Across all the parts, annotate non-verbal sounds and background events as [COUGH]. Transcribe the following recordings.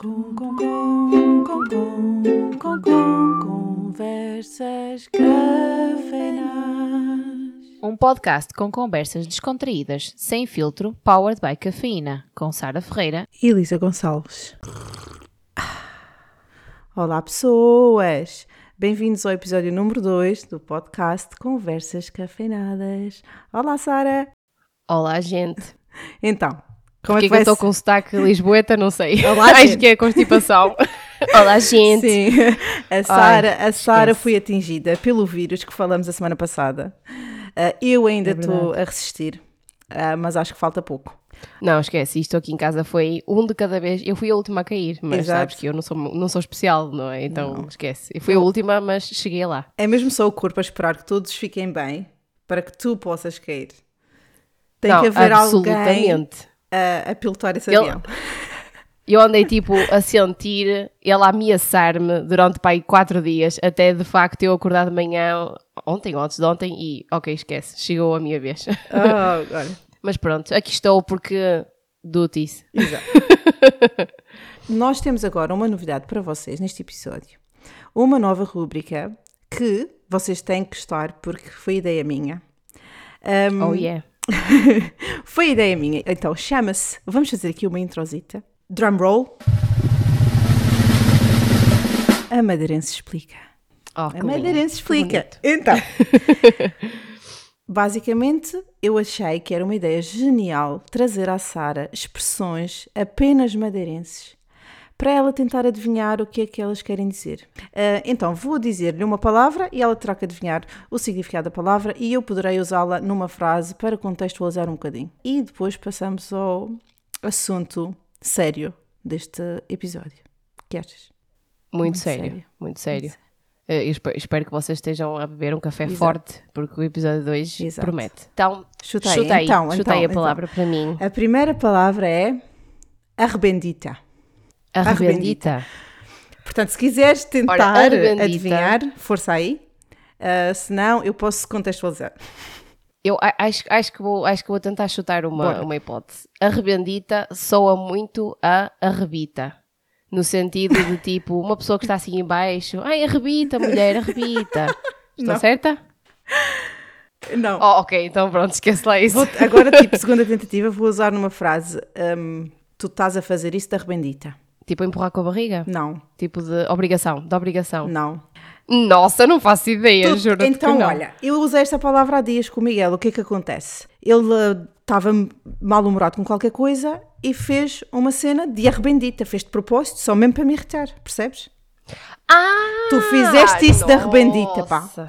Com, com, com, com, com, com, com, conversas cafeinadas. Um podcast com conversas descontraídas, sem filtro, powered by cafeína, com Sara Ferreira. E Elisa Gonçalves. Olá, pessoas! Bem-vindos ao episódio número 2 do podcast Conversas Cafeinadas. Olá, Sara! Olá, gente. Então, como Porquê é que que eu estou com sotaque lisboeta? Não sei. Olá, [LAUGHS] Acho gente. que é constipação. [LAUGHS] Olá, gente. Sim, [LAUGHS] a Sara, a Sara foi atingida pelo vírus que falamos a semana passada. Ah, eu ainda É estou a resistir, ah, mas acho que falta pouco. Não, esquece. Isto aqui em casa foi um de cada vez. Eu fui a última a cair, mas Exato. sabes que eu não sou, não sou especial, não é? Então, esquece. Eu fui a última, mas cheguei lá. É mesmo só o corpo a esperar que todos fiquem bem para que tu possas cair. Tem não, que haver alguém absolutamente. A, a pilotar esse Ele- avião. [LAUGHS] Eu andei tipo a sentir ele a ameaçar-me durante pai quatro dias, até de facto eu acordar de manhã ontem ou antes de ontem e ok, esquece, chegou a minha vez. [LAUGHS] Olha. Mas pronto, aqui estou porque duties. Exato. [LAUGHS] Nós temos agora uma novidade para vocês neste episódio. Uma nova rúbrica que vocês têm que gostar porque foi ideia minha. Ahm, Oh yeah. [LAUGHS] foi ideia minha. Então chama-se. Vamos fazer aqui uma introsita. Drum roll. A Madeirense explica. Oh, A Madeirense explica. Então. [LAUGHS] Basicamente, eu achei que era uma ideia genial trazer à Sara expressões apenas madeirenses para ela tentar adivinhar o que é que elas querem dizer. Ah, então, vou dizer-lhe uma palavra e ela terá que adivinhar o significado da palavra e eu poderei usá-la numa frase para contextualizar um bocadinho. E depois passamos ao assunto sério deste episódio. O que achas? Muito, Muito sério, sério. muito sério. Eh, eu espe- espero que vocês estejam a beber um café Exato. forte, porque o episódio 2 Exato. promete. Então, Chuta aí, chutei, então, chutei então, a palavra para mim. A primeira palavra é arrebendita. Arrebendita. Portanto, se quiseres tentar arrebendita. adivinhar, força aí. Ah, se não, eu posso contextualizar. Eu a- acho, acho, que vou, acho que vou tentar chutar uma, Bora. uma hipótese. Arrebendita soa muito a arrebita. No sentido de tipo, uma pessoa que está assim em baixo, ai, arrebita, mulher, arrebita. [LAUGHS] Estou Não. certa? Não. Oh, ok, então pronto, esquece lá isso. Vou- agora, tipo, [LAUGHS] segunda tentativa, vou usar numa frase. ahm, tu estás a fazer isso da arrebendita. Tipo, empurrar com a barriga? Não, Tipo de obrigação, de obrigação. não. Nossa, não faço ideia, Tu- juro então, que não. olha, eu usei esta palavra há dias com o Miguel. O que é que acontece? Ele estava mal-humorado com qualquer coisa e fez uma cena de arrebendita. Fez de propósito, só mesmo para me irritar, percebes? Ah! Tu fizeste isso da arrebendita, pá. nossa.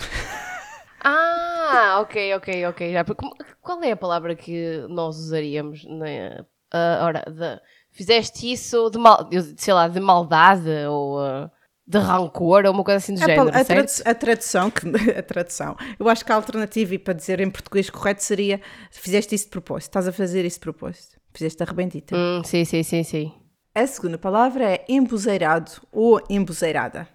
Ah, ok, ok, ok. Já, qual é a palavra que nós usaríamos? Na, ah, ora, de, fizeste isso de mal, sei lá, de maldade ou ah, de rancor ou uma coisa assim do A, género, a, tradu- a tradução, que- [LAUGHS] a tradução, eu acho que a alternativa, e para dizer em português correto, seria: fizeste isso de propósito, estás a fazer isso de propósito, fizeste a rebentita. Hum, sim, sim, sim, sim. A segunda palavra é embuzeirado ou embuzeirada.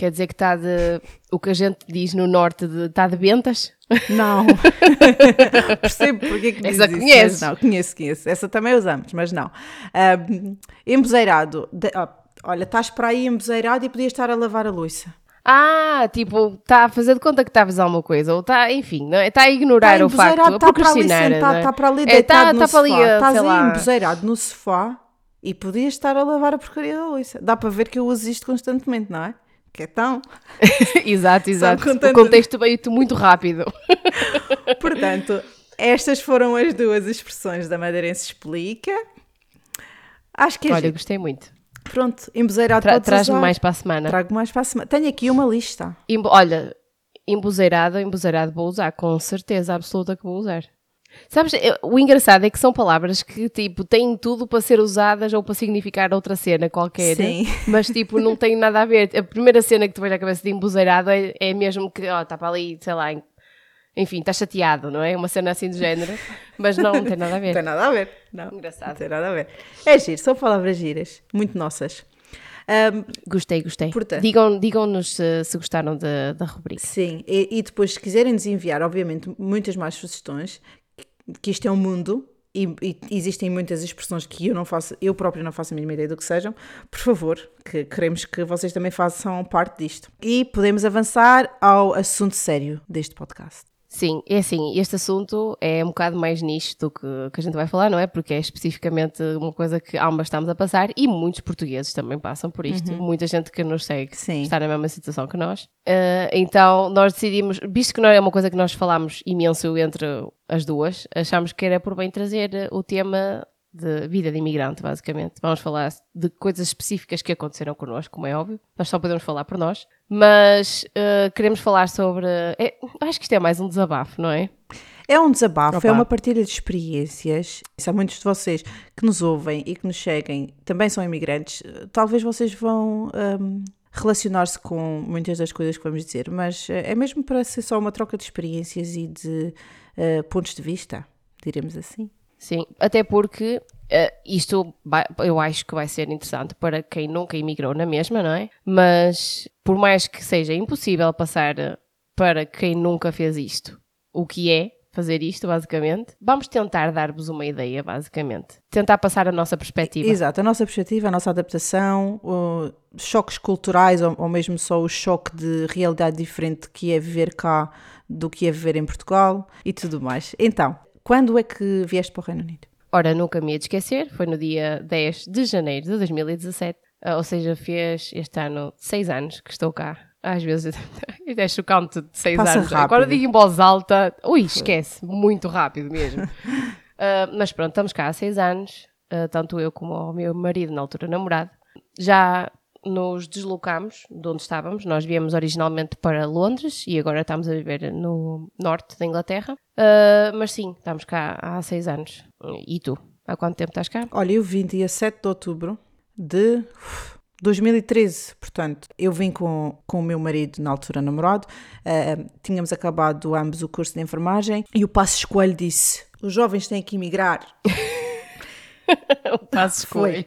Quer dizer que está de. O que a gente diz no norte de. Está de bentas? Não. [LAUGHS] Percebo porque é que Essa dizes isso, conheces? mas não, conheço, conheço. Essa também usamos, mas não. Ahm, embuzeirado. de- olha, estás para aí embuzeirado e podias estar a lavar a louça. Ah, tipo, está a fazer de conta que está a alguma coisa, ou está, enfim, não é? Está a ignorar Está o facto, a está para ali procrastinar. não é? está para ali É, deitado tá- no tá para ali, sofá. a- Estás aí embuzeirado no sofá e podias estar a lavar a porcaria da louça. Dá para ver que eu uso isto constantemente, não é? Que é tão... [LAUGHS] exato, exato. contente- O contexto veio muito rápido. [LAUGHS] Portanto, estas foram as duas expressões da Madeirense Explica. Acho que é Olha, giro. gostei muito. Pronto, embuzeirado Tra- Traz-me mais para a semana. Trago mais para a semana. Tenho aqui uma lista. Olha, embuzeirado, embuzeirado vou usar, com certeza absoluta que vou usar. Sabes, o engraçado é que são palavras que, tipo, têm tudo para ser usadas ou para significar outra cena qualquer. Sim. [LAUGHS] Mas, tipo, não tem nada a ver. A primeira cena que te vem à cabeça de embuzeirado é, é mesmo que, ó, está para ali, sei lá, enfim, está chateado, não é? Uma cena assim do género. Mas não, não tem nada a Não tem ver. nada a ver. Não, Engraçado. não tem nada a ver. É giro, são palavras giras. Muito nossas. Ahm, Gostei, gostei. Portanto- Digam- Digam-nos se, se gostaram da, da rubrica. sim, e, e depois, se quiserem nos enviar, obviamente, muitas mais sugestões, que- isto é um mundo e, e, existem muitas expressões que eu não faço, eu próprio não faço a mínima ideia do que sejam, por favor, que queremos que vocês também façam parte disto. E podemos avançar ao assunto sério deste podcast. Sim, é assim, este assunto é um bocado mais nicho do que, que a gente vai falar, não é? Porque é especificamente uma coisa que ambas estamos a passar e muitos portugueses também passam por isto. Uhum. Muita gente que nos segue Sim. está na mesma situação que nós. Uh, então nós decidimos, visto que não é uma coisa que nós falamos imenso entre as duas, achámos que era por bem trazer o tema de vida de imigrante, basicamente. Vamos falar de coisas específicas que aconteceram connosco, como é óbvio. Nós só podemos falar por nós. Mas uh, queremos falar sobre. É, acho que isto é mais um desabafo, não é? É um desabafo, Opa. é uma partilha de experiências. Se há muitos de vocês que nos ouvem e que nos seguem, também são imigrantes, talvez vocês vão um, relacionar-se com muitas das coisas que vamos dizer, mas eh, é mesmo para ser só uma troca de experiências e de uh, pontos de vista, diremos assim. Sim, até porque uh, isto vai, eu acho que vai ser interessante para quem nunca imigrou na mesma, não é? Mas por mais que seja impossível passar para quem nunca fez isto, o que é fazer isto, basicamente, vamos tentar dar-vos uma ideia, basicamente. Tentar passar a nossa perspectiva. Exato, a nossa perspectiva, a nossa adaptação, choques culturais ou, ou mesmo só o choque de realidade diferente que é viver cá do que é viver em Portugal e tudo mais. Então, quando é que vieste para o Reino Unido? Ora, nunca me ia de esquecer, foi no dia 10 de janeiro de 2017, ah, ou seja, fez este ano seis anos que estou cá. Às vezes [LAUGHS] é chocante de seis Passa anos. Rápido. Agora digo em voz alta, ui, esquece, muito rápido mesmo. uh, [LAUGHS] mas pronto, estamos cá há seis anos, uh, tanto eu como o meu marido, na altura namorado. Já nos deslocámos de onde estávamos. Nós viemos originalmente para Londres e agora estamos a viver no norte da Inglaterra. Uh, mas sim, estamos cá há seis anos. E tu? Há quanto tempo estás cá? Olha, eu vim dia 7 de outubro de 2013, portanto, eu vim com, com o meu marido, na altura namorado, uh, tínhamos acabado ambos o curso de enfermagem e o Passo Escolho disse: os jovens têm que emigrar. [LAUGHS] [LAUGHS] o Passo Escolho.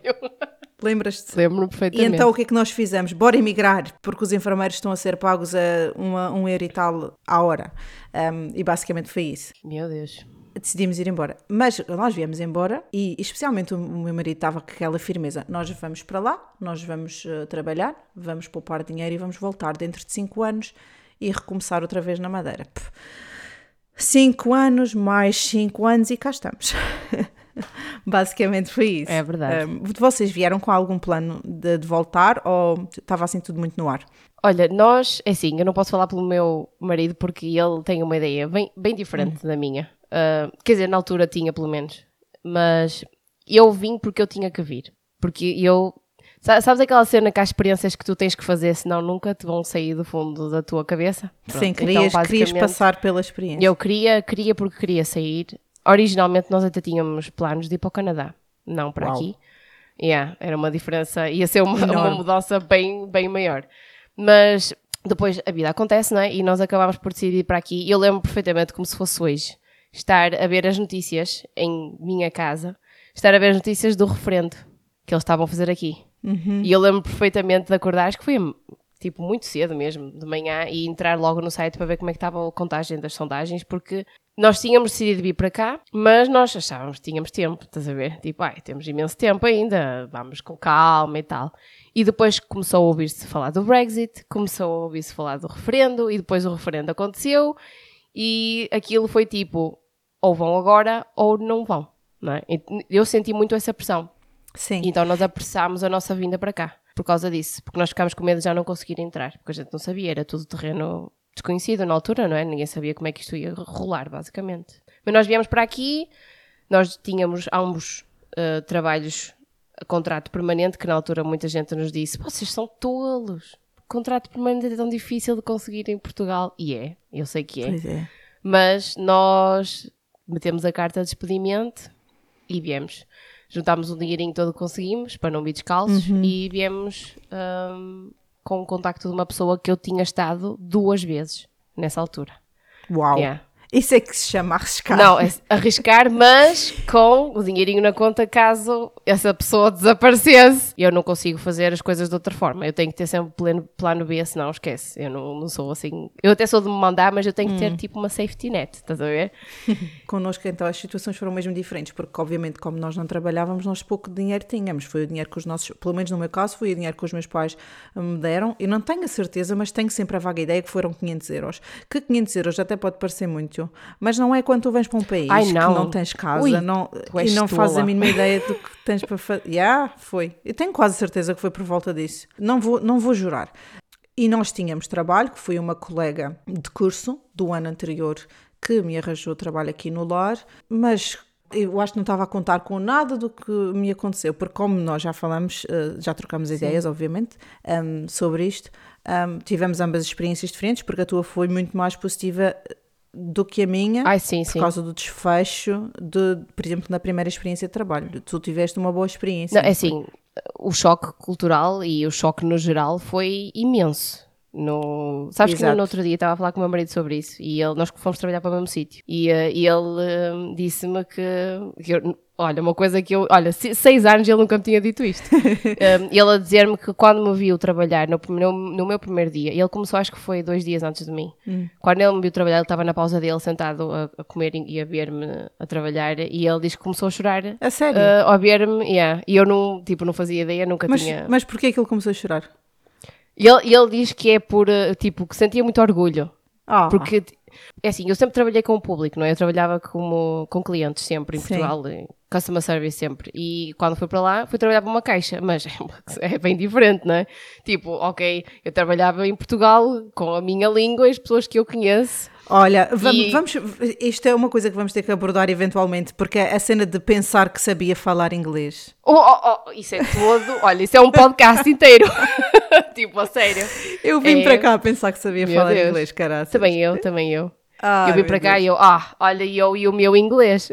Lembras-te? Lembro-me perfeitamente. E então o que é que nós fizemos? Bora emigrar, porque os enfermeiros estão a ser pagos a uma, um euro e tal à hora. Um, e basicamente foi isso. Meu Deus. Decidimos ir embora. Mas nós viemos embora e, especialmente, o meu marido estava com aquela firmeza: nós vamos para lá, nós vamos uh, trabalhar, vamos poupar dinheiro e vamos voltar dentro de 5 anos e recomeçar outra vez na Madeira. 5 anos, mais 5 anos e cá estamos. [LAUGHS] [LAUGHS] Basicamente foi isso. É verdade. Um, vocês vieram com algum plano de, de, voltar ou estava assim tudo muito no ar? Olha, nós, é assim, eu não posso falar pelo meu marido porque ele tem uma ideia bem, bem diferente uhum. da minha. Uh, quer dizer, na altura tinha pelo menos. Mas eu vim porque eu tinha que vir. Porque eu Sabes aquela cena que há experiências que tu tens que fazer, senão nunca te vão sair do fundo da tua cabeça? Pronto. Sim, querias, então, querias passar pela experiência. Eu queria, queria porque queria sair originalmente nós até tínhamos planos de ir para o Canadá, não para Uau. aqui. Yeah, era uma diferença, ia ser uma, [LAUGHS] uma mudança bem, bem maior. Mas depois a vida acontece, não é? E nós acabámos por decidir ir para aqui. E eu lembro perfeitamente como se fosse hoje. Estar a ver as notícias em minha casa, estar a ver as notícias do referendo que eles estavam a fazer aqui. Uhum. E eu lembro perfeitamente de acordar, acho que foi tipo muito cedo mesmo, de manhã, e entrar logo no site para ver como é que estava a contagem das sondagens, porque nós tínhamos decidido vir para cá, mas nós achávamos que tínhamos tempo, estás a ver? Tipo, ai, temos imenso tempo ainda, vamos com calma e tal. E depois começou a ouvir-se falar do Brexit, começou a ouvir-se falar do referendo, e depois o referendo aconteceu, e aquilo foi tipo, ou vão agora ou não vão. Não é? Eu senti muito essa pressão. Sim. Então nós apressámos a nossa vinda para cá por causa disso, porque nós ficámos com medo de já não conseguir entrar, porque a gente não sabia, era tudo terreno desconhecido na altura, não é? Ninguém sabia como é que isto ia rolar, basicamente. Mas nós viemos para aqui, nós tínhamos ambos uh, trabalhos a contrato permanente, que na altura muita gente nos disse: vocês são tolos, contrato permanente é tão difícil de conseguir em Portugal. E é, eu sei que é. é. Mas nós metemos a carta de despedimento e viemos. Juntámos o dinheirinho todo que conseguimos para não vir descalços uhum. e viemos. Um, com o contacto de uma pessoa que eu tinha estado duas vezes nessa altura. Uau! Yeah. Isso é que se chama arriscar. Não, é arriscar, mas com o dinheirinho na conta caso essa pessoa desaparecesse. Eu não consigo fazer as coisas de outra forma. Eu tenho que ter sempre plano, plano B, senão esquece. Eu não, não sou assim. Eu até sou de me mandar, mas eu tenho que ter Hum. tipo uma safety net, estás a ver? [LAUGHS] Connosco, então, as situações foram mesmo diferentes, porque, obviamente, como nós não trabalhávamos, nós pouco dinheiro tínhamos. Foi o dinheiro que os nossos, pelo menos no meu caso, foi o dinheiro que os meus pais me deram. E não tenho a certeza, mas tenho sempre a vaga ideia que foram 500 euros. Que 500 euros até pode parecer muito, mas não é quando tu vens para um país Ai, que não. não tens casa Ui, não, e não fazes a mínima ideia do que tens para fazer. [LAUGHS] Yeah, foi. Eu tenho quase certeza que foi por volta disso. Não vou, não vou jurar. E nós tínhamos trabalho, que foi uma colega de curso do ano anterior que me arranjou trabalho aqui no lar, mas eu acho que não estava a contar com nada do que me aconteceu, porque como nós já falamos, eh, já trocamos ideias, obviamente, ehm, sobre isto, ehm, tivemos ambas experiências diferentes, porque a tua foi muito mais positiva do que a minha. Ai, sim, por sim. causa do desfecho de, por exemplo, na primeira experiência de trabalho. Tu tiveste uma boa experiência. Não, é assim, o choque cultural e o choque no geral foi imenso. No... Sabes que Exato. no outro dia estava a falar com o meu marido sobre isso e ele, nós fomos trabalhar para o mesmo sítio e, eh, e ele eh, disse-me que, que eu- olha, uma coisa que eu, olha, se- seis anos ele nunca me tinha dito isto. [LAUGHS] Eh, ele a dizer-me que quando me viu trabalhar no, no, no meu primeiro dia, ele começou acho que foi dois dias antes de mim, quando ele me viu trabalhar, ele estava na pausa dele sentado a, a comer e a ver-me a trabalhar e ele disse que começou a chorar A sério? uh, ao ver-me, yeah. e eu não, tipo, não fazia ideia, nunca mas, tinha. mas porquê que ele começou a chorar? E ele, ele diz que é por, uh, tipo, que sentia muito orgulho, Ah, porque, é assim, eu sempre trabalhei com o público, não é? Eu trabalhava como, com clientes sempre em Sim. Portugal, em customer service sempre, e quando fui para lá, fui trabalhar para uma caixa, mas [LAUGHS] é bem diferente, não é? Tipo, ok, eu trabalhava em Portugal com a minha língua e as pessoas que eu conheço, Olha, vam- E- vamos, isto é uma coisa que vamos ter que abordar eventualmente, porque é a cena de pensar que sabia falar inglês. Oh, oh, oh, isso é todo. Olha, isso é um podcast inteiro. [LAUGHS] tipo, a sério. Eu vim É. para cá a pensar que sabia Meu falar Deus. inglês, caralho. Também eu, também eu. Ah, eu vim para cá Deus. e eu, ah, olha, eu e o meu inglês.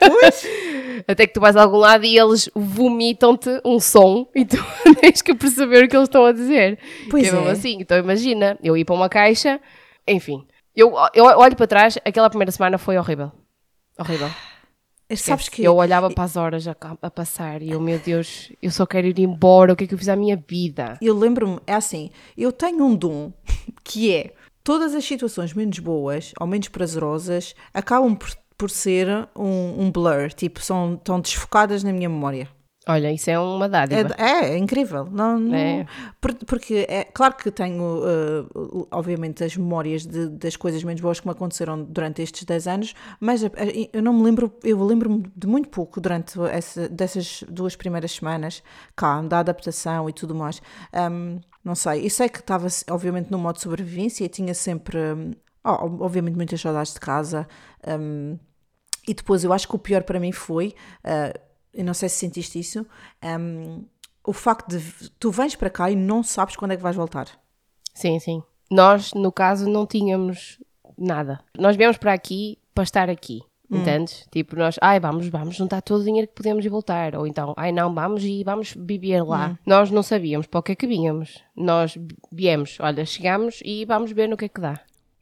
Pois, [LAUGHS] Até que tu vais a algum lado e eles vomitam-te um som e tu [LAUGHS] tens que perceber o que eles estão a dizer. Pois é. é. assim. Então imagina, eu ir para uma caixa, enfim. Eu, eu olho para trás, aquela primeira semana foi horrível. Horrível. sabes que Eu olhava para as horas a, a passar e eu, meu Deus, eu só quero ir embora, o que é que eu fiz à minha vida? eu lembro-me, é assim, eu tenho um dom [LAUGHS] que é todas as situações menos boas ou menos prazerosas acabam por, por ser um, um blur, tipo, são tão desfocadas na minha memória. Olha, isso é uma dádiva. É, é, é incrível. Não, não- É. por- Porque é claro que tenho, uh, obviamente, as memórias de- das coisas menos boas que me aconteceram durante estes 10 anos, mas a- a- eu não me lembro, eu lembro-me de muito pouco durante essa, dessas duas primeiras semanas cá, da adaptação e tudo mais. Um, não sei, eu sei que estava, obviamente, no modo de sobrevivência e tinha sempre, oh, obviamente, muitas saudades de casa. um, e depois eu acho que o pior para mim foi, uh, eu não sei se sentiste isso, um, o facto de tu vens para cá e não sabes quando é que vais voltar. Sim, sim. Nós, no caso, não tínhamos nada. Nós viemos para aqui para estar aqui. Entendes? Tipo, nós, ai, vamos, vamos juntar todo o dinheiro que podemos e voltar. Ou então, ai, não, vamos e vamos viver lá. Nós não sabíamos para o que é que vínhamos. Nós viemos, olha, chegamos e vamos ver no que é que dá.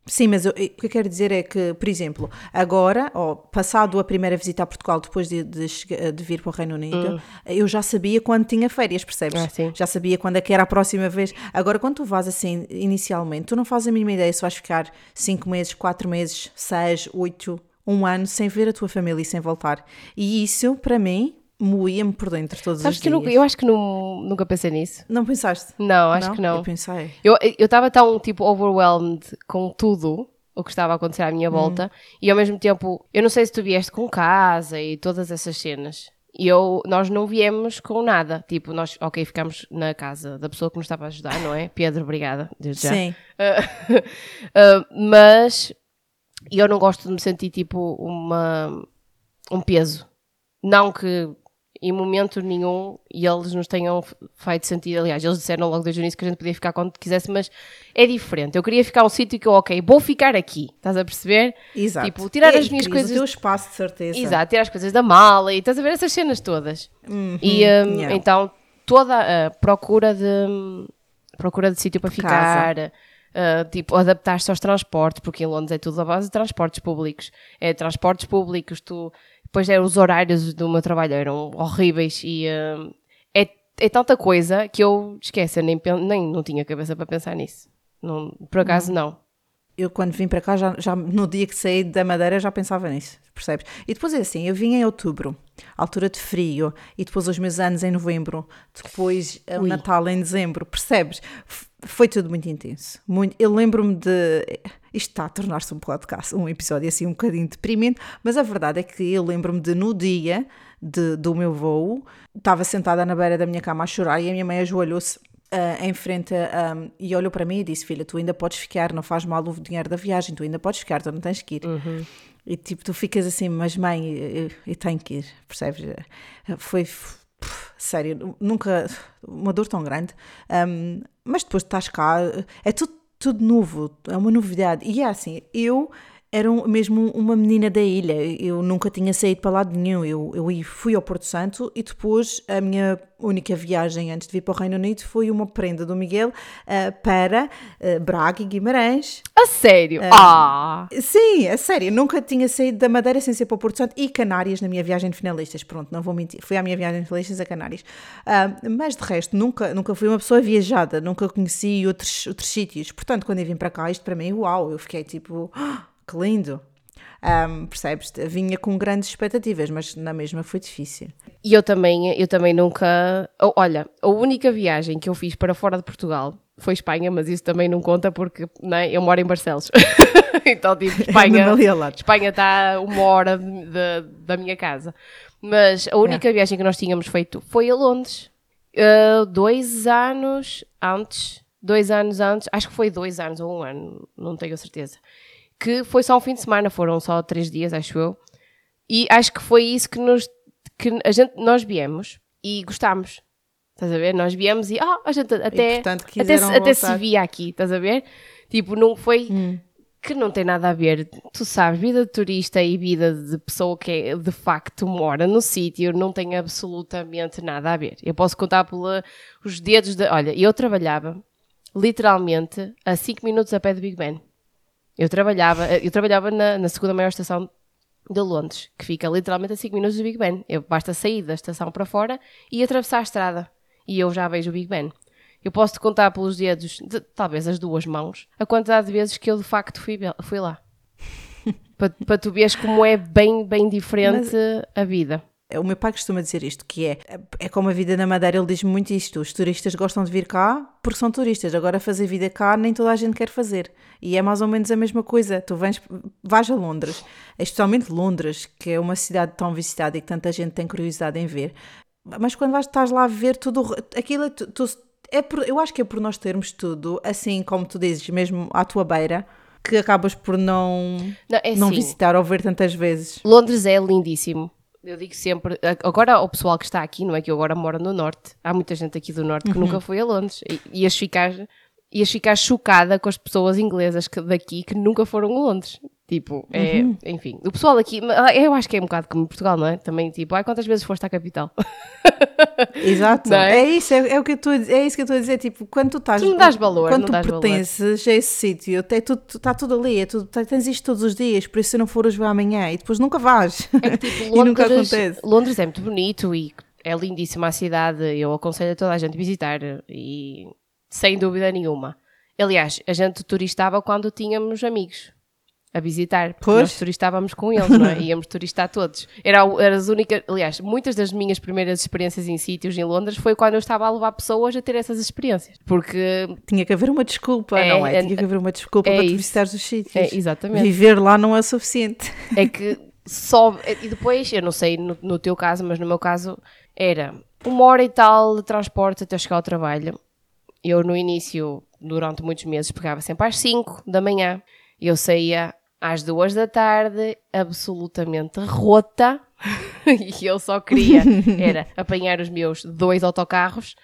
Sim, mas eu- o que eu quero dizer é que, por exemplo, agora, ó, passado a primeira visita a Portugal, depois de, de, de vir para o Reino Unido, eu já sabia quando tinha férias, percebes? Ah. Já sabia quando é que era a próxima vez. Agora, quando tu vais assim, inicialmente, tu não fazes a mínima ideia se vais ficar 5 meses, 4 meses, 6, 8, um ano sem ver a tua família e sem voltar. E isso, para mim, moía-me por dentro todos Sabes os que eu, dias. nunca- eu acho que não, nunca pensei nisso. Não pensaste? Não, acho que não. Eu pensei. Eu estava tão, tipo, overwhelmed com tudo o que estava a acontecer à Hum. minha volta e ao mesmo tempo, eu não sei se tu vieste com casa e todas essas cenas. E eu, nós não viemos com nada. Tipo, nós, ok, ficámos na casa da pessoa que nos estava a ajudar, não é? Pedro, obrigada, desde já. Sim. Uh, [LAUGHS] mas eu não gosto de me sentir tipo uma, um peso. Não que em momento nenhum eles nos tenham feito sentir. Aliás, eles disseram logo desde o início que a gente podia ficar quando quisesse, mas é diferente. Eu queria ficar um sítio que eu, ok, vou ficar aqui. Estás a perceber? Exato. Tipo, tirar E as minhas coisas. O teu espaço, de certeza. Exato, tirar as coisas da mala e estás a ver essas cenas todas. e um, Uhum, yeah. então toda a procura de procura de sítio para ficar, Uh, tipo, adaptar-se aos transportes, porque em Londres é tudo a base de transportes públicos. É transportes públicos, tu... Depois é, os horários do meu trabalho eram horríveis e uh, é, é tanta coisa que eu esqueço, eu nem, nem não tinha cabeça para pensar nisso. Não, por acaso não. não. Eu quando vim para cá, já, já no dia que saí da Madeira, já pensava nisso, percebes? E depois é assim, eu vim em outubro, altura de frio, e depois os meus anos em novembro, depois o Natal em dezembro, percebes? foi tudo muito intenso. Muito, eu lembro-me de. Isto está a tornar-se um podcast, um episódio assim um bocadinho deprimente, mas a verdade é que eu lembro-me de no dia de, do meu voo, estava sentada na beira da minha cama a chorar e a minha mãe ajoelhou-se Uh, em frente um, e olhou para mim e disse: Filha, tu ainda podes ficar, não faz mal o dinheiro da viagem, tu ainda podes ficar, tu não tens que ir. Uhum. E tipo, tu ficas assim, mas mãe, eu, eu tenho que ir, percebes? Foi sério, nunca uma dor tão grande. Um, mas depois estás cá, é tudo, tudo novo, é uma novidade. E é assim, eu era mesmo uma menina da ilha. Eu nunca tinha saído para lado nenhum. Eu, eu fui ao Porto Santo e depois a minha única viagem antes de vir para o Reino Unido foi uma prenda do Miguel uh, para uh, Braga e Guimarães. A sério? Uh, ah! Sim, a sério. Nunca tinha saído da Madeira sem ser para o Porto Santo e Canárias na minha viagem de finalistas. Pronto, não vou mentir. Fui à minha viagem de finalistas a Canárias. mas de resto, nunca, nunca fui uma pessoa viajada. Nunca conheci outros, outros sítios. Portanto, quando eu vim para cá, isto para mim, uau, eu fiquei tipo [GASPS] que lindo. Um, percebes? Vinha com grandes expectativas, mas na mesma foi difícil. E eu também, eu também nunca. Olha, a única viagem que eu fiz para fora de Portugal foi Espanha, mas isso também não conta porque não é? eu moro em Barcelos. [LAUGHS] então, tipo, [LAUGHS] Espanha, Espanha está uma hora de, de, da minha casa. Mas a única é. viagem que nós tínhamos feito foi a Londres. Uh, dois anos antes, dois anos antes, acho que foi dois anos ou um ano, não tenho certeza que foi só um fim de semana, foram só três dias, acho eu. E acho que foi isso que nos que a gente, nós viemos e gostámos. Estás a ver? Nós viemos e ah, a gente até, e, portanto, até, se, até se via aqui, estás a ver? Tipo, não foi hum. que não tem nada a ver. Tu sabes, vida de turista e vida de pessoa que é, de facto mora no sítio não tem absolutamente nada a ver. Eu posso contar pelos dedos de. Olha, eu trabalhava literalmente a 5 minutos a pé do Big Ben. Eu trabalhava, eu trabalhava na, na segunda maior estação de Londres, que fica literalmente a 5 minutos do Big Ben. Eu basta sair da estação para fora e atravessar a estrada. E eu já vejo o Big Ben. Eu posso te contar pelos dedos, de, talvez as duas mãos, a quantidade de vezes que eu de facto fui, fui lá. [LAUGHS] para, para tu veres como é bem, bem diferente Mas... a vida. O meu pai costuma dizer isto, que é, é como a vida na Madeira, ele diz muito isto, os turistas gostam de vir cá porque são turistas, agora fazer vida cá nem toda a gente quer fazer. E é mais ou menos a mesma coisa, tu vens, vais a Londres, especialmente Londres, que é uma cidade tão visitada e que tanta gente tem curiosidade em ver, mas quando vais, estás lá a ver tudo, aquilo é, tu, é por, eu acho que é por nós termos tudo, assim como tu dizes, mesmo à tua beira, que acabas por não, não, é não assim, visitar ou ver tantas vezes. Londres é lindíssimo eu digo sempre, agora o pessoal que está aqui, não é que eu agora moro no Norte, há muita gente aqui do Norte que uhum. nunca foi a Londres. E, ias ficar, ias ficar chocada com as pessoas inglesas que, daqui que nunca foram a Londres. Tipo, é, uhum. enfim, o pessoal aqui, ah, eu acho que é um bocado como Portugal, não é? Também, tipo, ai, quantas vezes foste à capital? [LAUGHS] Exato, é? é? isso, é, é, o que eu tô, é isso que eu estou a dizer, tipo, quando tu estás... Tu não dás valor, Quando tu pertences valor. a esse sítio, é tudo, está tudo ali, é tudo, tens isto todos os dias, por isso se não for hoje, vai amanhã, e depois nunca vais. É que, tipo, Londres, [LAUGHS] e nunca acontece. Londres é muito bonito e é lindíssima a cidade, eu aconselho a toda a gente visitar, e sem dúvida nenhuma. Aliás, a gente turistava quando tínhamos amigos a visitar, porque pois. nós turistávamos com eles, não é? [LAUGHS] Íamos turistar todos. Era, era as únicas, aliás, muitas das minhas primeiras experiências em sítios em Londres foi quando eu estava a levar pessoas a ter essas experiências, porque... Tinha que haver uma desculpa, é, não é? é Tinha que haver uma desculpa é para tu visitares os sítios. É, exatamente. Viver lá não é suficiente. É [LAUGHS] que só... E depois, eu não sei no, no teu caso, mas no meu caso era uma hora e tal de transporte até chegar ao trabalho. Eu no início, durante muitos meses, pegava sempre às 5 da manhã. Eu saía às duas da tarde, absolutamente rota, [LAUGHS] e eu só queria [LAUGHS] era apanhar os meus dois autocarros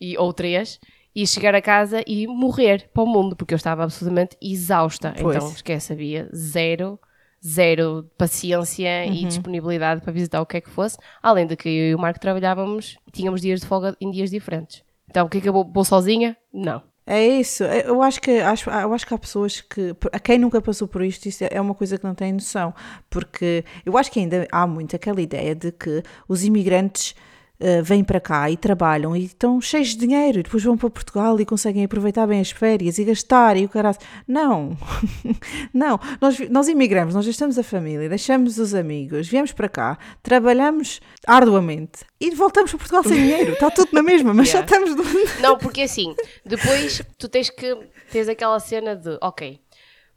e, ou três e chegar a casa e morrer para o mundo, porque eu estava absolutamente exausta. Pois. Então, esquece, havia zero, zero paciência uhum. e disponibilidade para visitar o que é que fosse, além de que eu e o Marco trabalhávamos, tínhamos dias de folga em dias diferentes. Então, o que é que eu vou, vou sozinha? Não. É isso, é, eu acho que, acho, eu acho que há pessoas que, a quem nunca passou por isto, isso é uma coisa que não tem noção, porque eu acho que ainda há muito aquela ideia de que os imigrantes uh, vêm para cá e trabalham e estão cheios de dinheiro e depois vão para Portugal e conseguem aproveitar bem as férias e gastar e o caralho. Não, [LAUGHS] não. Nós, nós imigramos, nós deixamos a família, deixamos os amigos, viemos para cá, trabalhamos arduamente e voltamos para Portugal sem dinheiro. Está tudo na mesma, mas [LAUGHS] yeah. já estamos. Do... Não, porque assim, depois tu tens que. Tens aquela cena de, ok,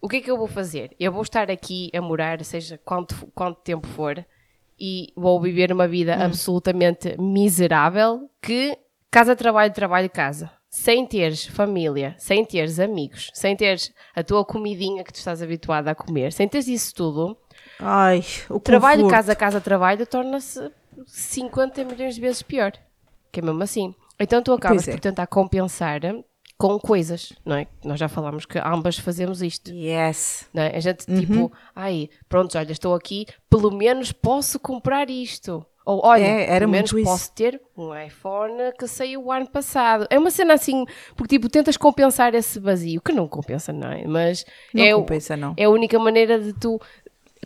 o que é que eu vou fazer? Eu vou estar aqui a morar, seja quanto, quanto tempo for, e vou viver uma vida hum. absolutamente miserável que casa, trabalho, trabalho, casa. Sem teres família, sem teres amigos, sem teres a tua comidinha que tu estás habituada a comer, sem teres isso tudo, Ai, o trabalho, conforto. casa, casa, trabalho torna-se 50 milhões de vezes pior. Que é mesmo assim. Então tu acabas é. por tentar compensar com coisas, não é? Nós já falámos que ambas fazemos isto. Yes. Não é? A gente uhum. tipo, ai, pronto, olha, estou aqui, pelo menos posso comprar isto. Ou olha, é, era pelo menos isso. posso ter um iPhone que saiu o ano passado. É uma cena assim, porque tipo, tentas compensar esse vazio, que não compensa, não é? Mas não é, compensa, não. é a única maneira de tu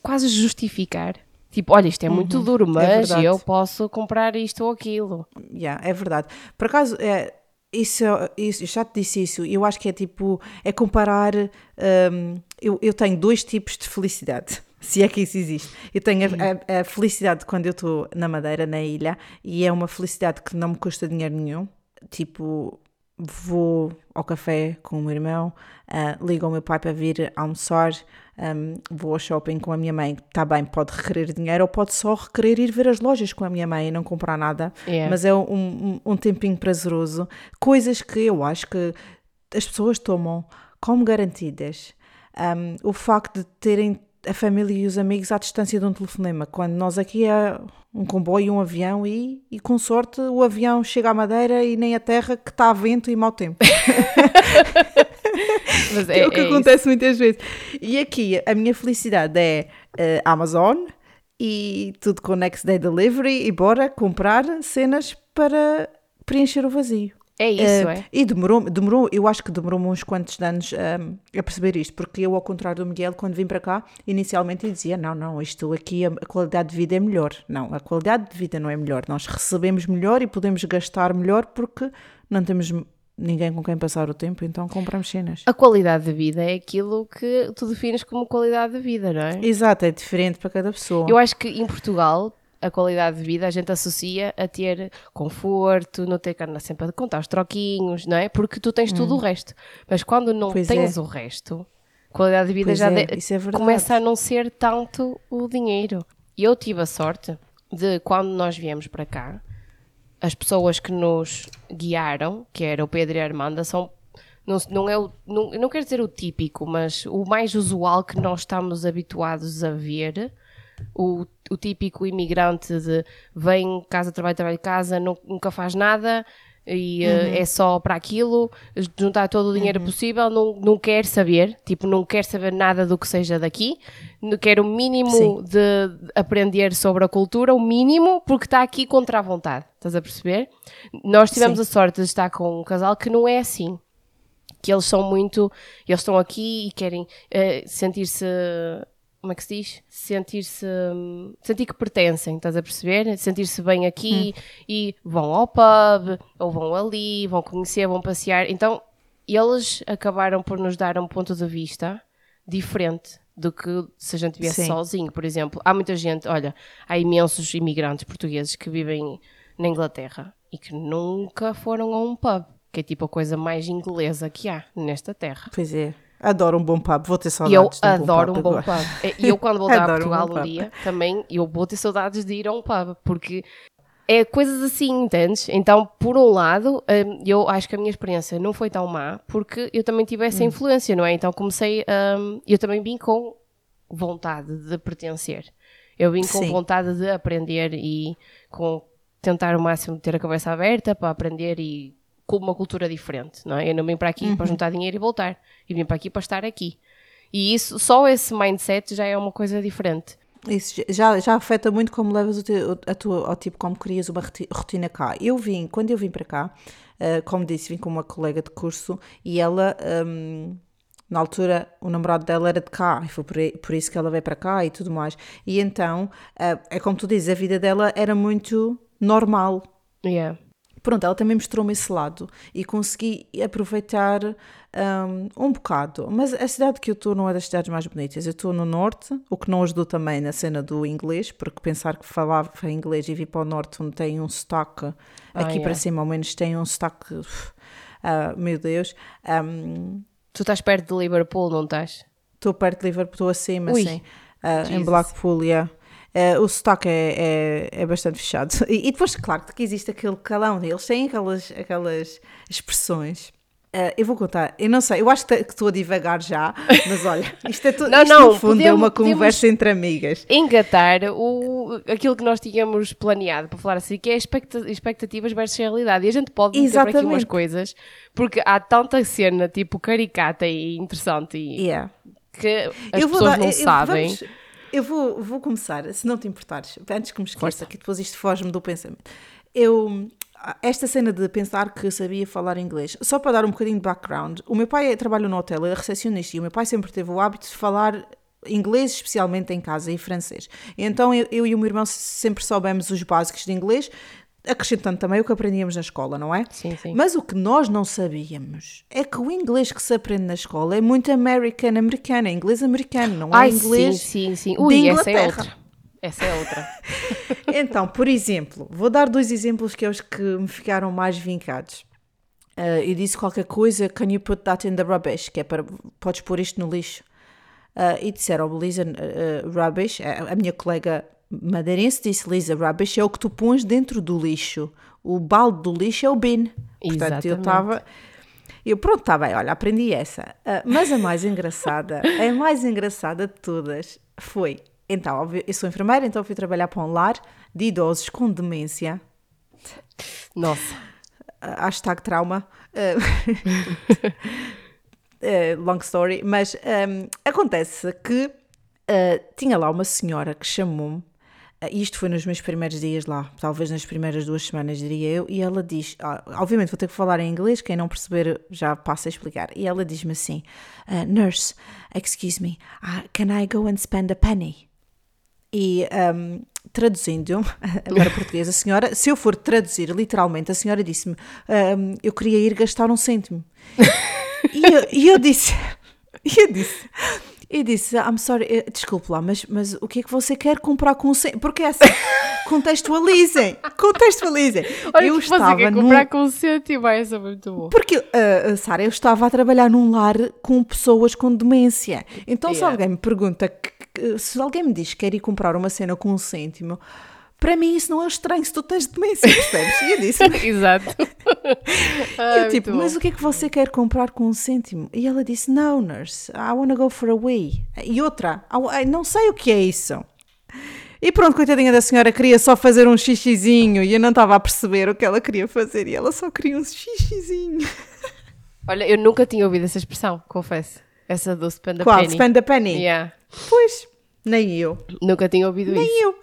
quase justificar. Tipo, olha, isto é muito uhum. duro, é mas é eu posso comprar isto ou aquilo. Yeah, é verdade. Por acaso, é, isso, isso, já te disse isso, eu acho que é tipo, é comparar, um, eu, eu tenho dois tipos de felicidade, [LAUGHS] se é que isso existe. Eu tenho a, a, a felicidade quando eu estou na Madeira, na ilha, e é uma felicidade que não me custa dinheiro nenhum, tipo, vou ao café com o meu irmão, uh, ligo ao meu pai para vir almoçar, um, vou ao shopping com a minha mãe, está bem, pode requerer dinheiro ou pode só requerer ir ver as lojas com a minha mãe e não comprar nada, yeah. mas é um, um, um tempinho prazeroso. Coisas que eu acho que as pessoas tomam como garantidas. Um, o facto de terem a família e os amigos à distância de um telefonema, quando nós aqui é um comboio, um avião e, e com sorte o avião chega à Madeira e nem a terra que está a vento e mau tempo. [LAUGHS] É, é o que é acontece isso. muitas vezes. E aqui a minha felicidade é uh, Amazon e tudo com Next Day Delivery e bora comprar cenas para preencher o vazio. É isso, uh, é? E demorou, demorou, eu acho que demorou uns quantos anos um, a perceber isto, porque eu, ao contrário do Miguel, quando vim para cá, inicialmente dizia: não, não, isto aqui, a, a qualidade de vida é melhor. Não, a qualidade de vida não é melhor. Nós recebemos melhor e podemos gastar melhor porque não temos ninguém com quem passar o tempo, então compramos cenas. A qualidade de vida é aquilo que tu defines como qualidade de vida, não é? Exato, é diferente para cada pessoa. Eu acho que em Portugal a qualidade de vida a gente associa a ter conforto, não ter que andar sempre a contar os troquinhos, não é? Porque tu tens hum. tudo o resto. Mas quando não pois tens é. o resto, qualidade de vida pois já é, de... é começa a não ser tanto o dinheiro. E eu tive a sorte de quando nós viemos para cá, as pessoas que nos guiaram, que era o Pedro e a Armanda, são não, não é o, não, não quero dizer o típico, mas o mais usual que nós estamos habituados a ver, o, o típico imigrante de vem casa, trabalho, trabalho, casa, nunca faz nada e uh, é só para aquilo, juntar todo o dinheiro uhum. possível, não, não quer saber, tipo, não quer saber nada do que seja daqui, quer o mínimo Sim. de aprender sobre a cultura, o mínimo, porque está aqui contra a vontade, estás a perceber? Nós tivemos Sim. a sorte de estar com um casal que não é assim. Que eles são muito. Eles estão aqui e querem uh, sentir-se como é que se diz? Sentir-se. sentir que pertencem, estás a perceber? Sentir-se bem aqui hum. e vão ao pub, ou vão ali, vão conhecer, vão passear. Então, eles acabaram por nos dar um ponto de vista diferente do que se a gente estivesse sozinho, por exemplo. Há muita gente, olha, há imensos imigrantes portugueses que vivem na Inglaterra e que nunca foram a um pub, que é tipo a coisa mais inglesa que há nesta terra. Pois é. Adoro um bom pub, vou ter saudades. Eu adoro um bom pub. [LAUGHS] E eu, quando voltar a Portugal um, um dia, também eu vou ter saudades de ir a um pub, porque é coisas assim, entendes? Então, por um lado, hum, eu acho que a minha experiência não foi tão má, porque eu também tive essa hum. influência, não é? Então, comecei, um, eu também vim com vontade de pertencer. Eu vim com Sim. vontade de aprender e com tentar o máximo ter a cabeça aberta para aprender e com uma cultura diferente, não é? Eu não vim para aqui uhum. para juntar dinheiro e voltar. Eu vim para aqui para estar aqui. E isso, só esse mindset já é uma coisa diferente. Isso já, já afeta muito como levas o a tua, ao tipo, como crias uma rotina cá. Eu vim, quando eu vim para cá, Uh, como disse, vim com uma colega de curso e ela. Um, na altura, o namorado dela era de cá, e foi por, por isso que ela veio para cá e tudo mais. E então, uh, é como tu dizes, a vida dela era muito normal. Yeah. Pronto, ela também mostrou-me esse lado e consegui aproveitar um, um bocado. Mas a cidade que eu estou não é das cidades mais bonitas. Eu estou no norte, o que não ajudou também na cena do inglês, porque pensar que falava inglês e vir para o norte onde tem um sotaque, aqui ah, yeah. para cima ao menos tem um sotaque, uh, meu Deus. Um, Tu estás perto de Liverpool, não estás? Estou perto de Liverpool, estou acima, Ui, sim. Uh, em Blackpool, yeah. Uh, o sotaque é, é, é, bastante fechado. [LAUGHS] E, e, depois, claro, que existe aquele calão, eles têm aquelas, aquelas expressões. Uh, eu vou contar, eu não sei, eu acho que estou a divagar já, mas olha, [LAUGHS] isto é tudo, não, isto não, no fundo podemos, é uma conversa entre amigas. Engatar o, aquilo que nós tínhamos planeado para falar assim, que é expectativas versus realidade. E a gente pode dizer aqui umas coisas, porque há tanta cena, tipo, caricata e interessante e yeah. que as pessoas dar, não eu, sabem. Vamos, eu vou, vou começar, se não te importares, antes que me esqueça, que depois isto foge-me do pensamento. Eu esta cena de pensar que sabia falar inglês, só para dar um bocadinho de background, o meu pai trabalha no hotel, é recepcionista, e o meu pai sempre teve o hábito de falar inglês, especialmente em casa, e francês. Então eu, eu e o meu irmão sempre soubemos os básicos de inglês, acrescentando também o que aprendíamos na escola, não é? Sim, sim. Mas o que nós não sabíamos é que o inglês que se aprende na escola é muito americano, americano, é inglês americano, não é Ai, inglês sim, sim, sim. Ui, essa é outra. Essa é outra. [LAUGHS] então, por exemplo, vou dar dois exemplos que é os que me ficaram mais vincados. Uh, eu disse qualquer coisa, can you put that in the rubbish? Que é para, podes pôr isto no lixo. Uh, e disseram, Lisa, uh, rubbish, a, a minha colega madeirense disse, Lisa, rubbish é o que tu pões dentro do lixo. O balde do lixo é o bin. Portanto, Exatamente. eu estava... Eu, pronto, está bem, olha, aprendi essa. Uh, mas a mais engraçada, a mais engraçada de todas foi então, eu sou enfermeira, então fui trabalhar para um lar de idosos com demência. Nossa. Uh, hashtag trauma. Uh, uh, [LAUGHS] long story. Mas um, acontece que tinha lá uma senhora que chamou-me isto foi nos meus primeiros dias lá, talvez nas primeiras duas semanas, diria eu, e ela diz: ah, obviamente vou ter que falar em inglês, quem não perceber já passa a explicar. E ela diz-me assim: uh, Nurse, excuse me, uh, can I go and spend a penny? E um, traduzindo [LAUGHS] para português, a senhora, se eu for traduzir literalmente, a senhora disse-me: um, Eu queria ir gastar um cêntimo. [LAUGHS] e, eu, e eu disse: [LAUGHS] e eu disse. E disse, I'm sorry, eh, desculpe lá, mas, mas o que é que você quer comprar com o cêntimo? Porque é assim, [LAUGHS] contextualizem, contextualizem. Olha, eu que estava você quer num... comprar com o cêntimo, essa é muito boa. Porque, uh, Sara, eu estava a trabalhar num lar com pessoas com demência. Então yeah. se alguém me pergunta que se alguém me diz que quer ir comprar uma cena com um cêntimo, para mim isso não é estranho se tu tens demência, percebes? E eu disse. [LAUGHS] Exato. [LAUGHS] eu tipo, mas o que é que você quer comprar com um cêntimo? E ela disse, no, nurse, I wanna go for a wee. E outra, não sei o que é isso. E pronto, coitadinha da senhora queria só fazer um xixizinho e eu não estava a perceber o que ela queria fazer e ela só queria um xixizinho. Olha, eu nunca tinha ouvido essa expressão, confesso. Essa do spend a Qual? penny. Spend a penny? Yeah. Pois, nem eu. Nunca tinha ouvido nem isso. Nem eu.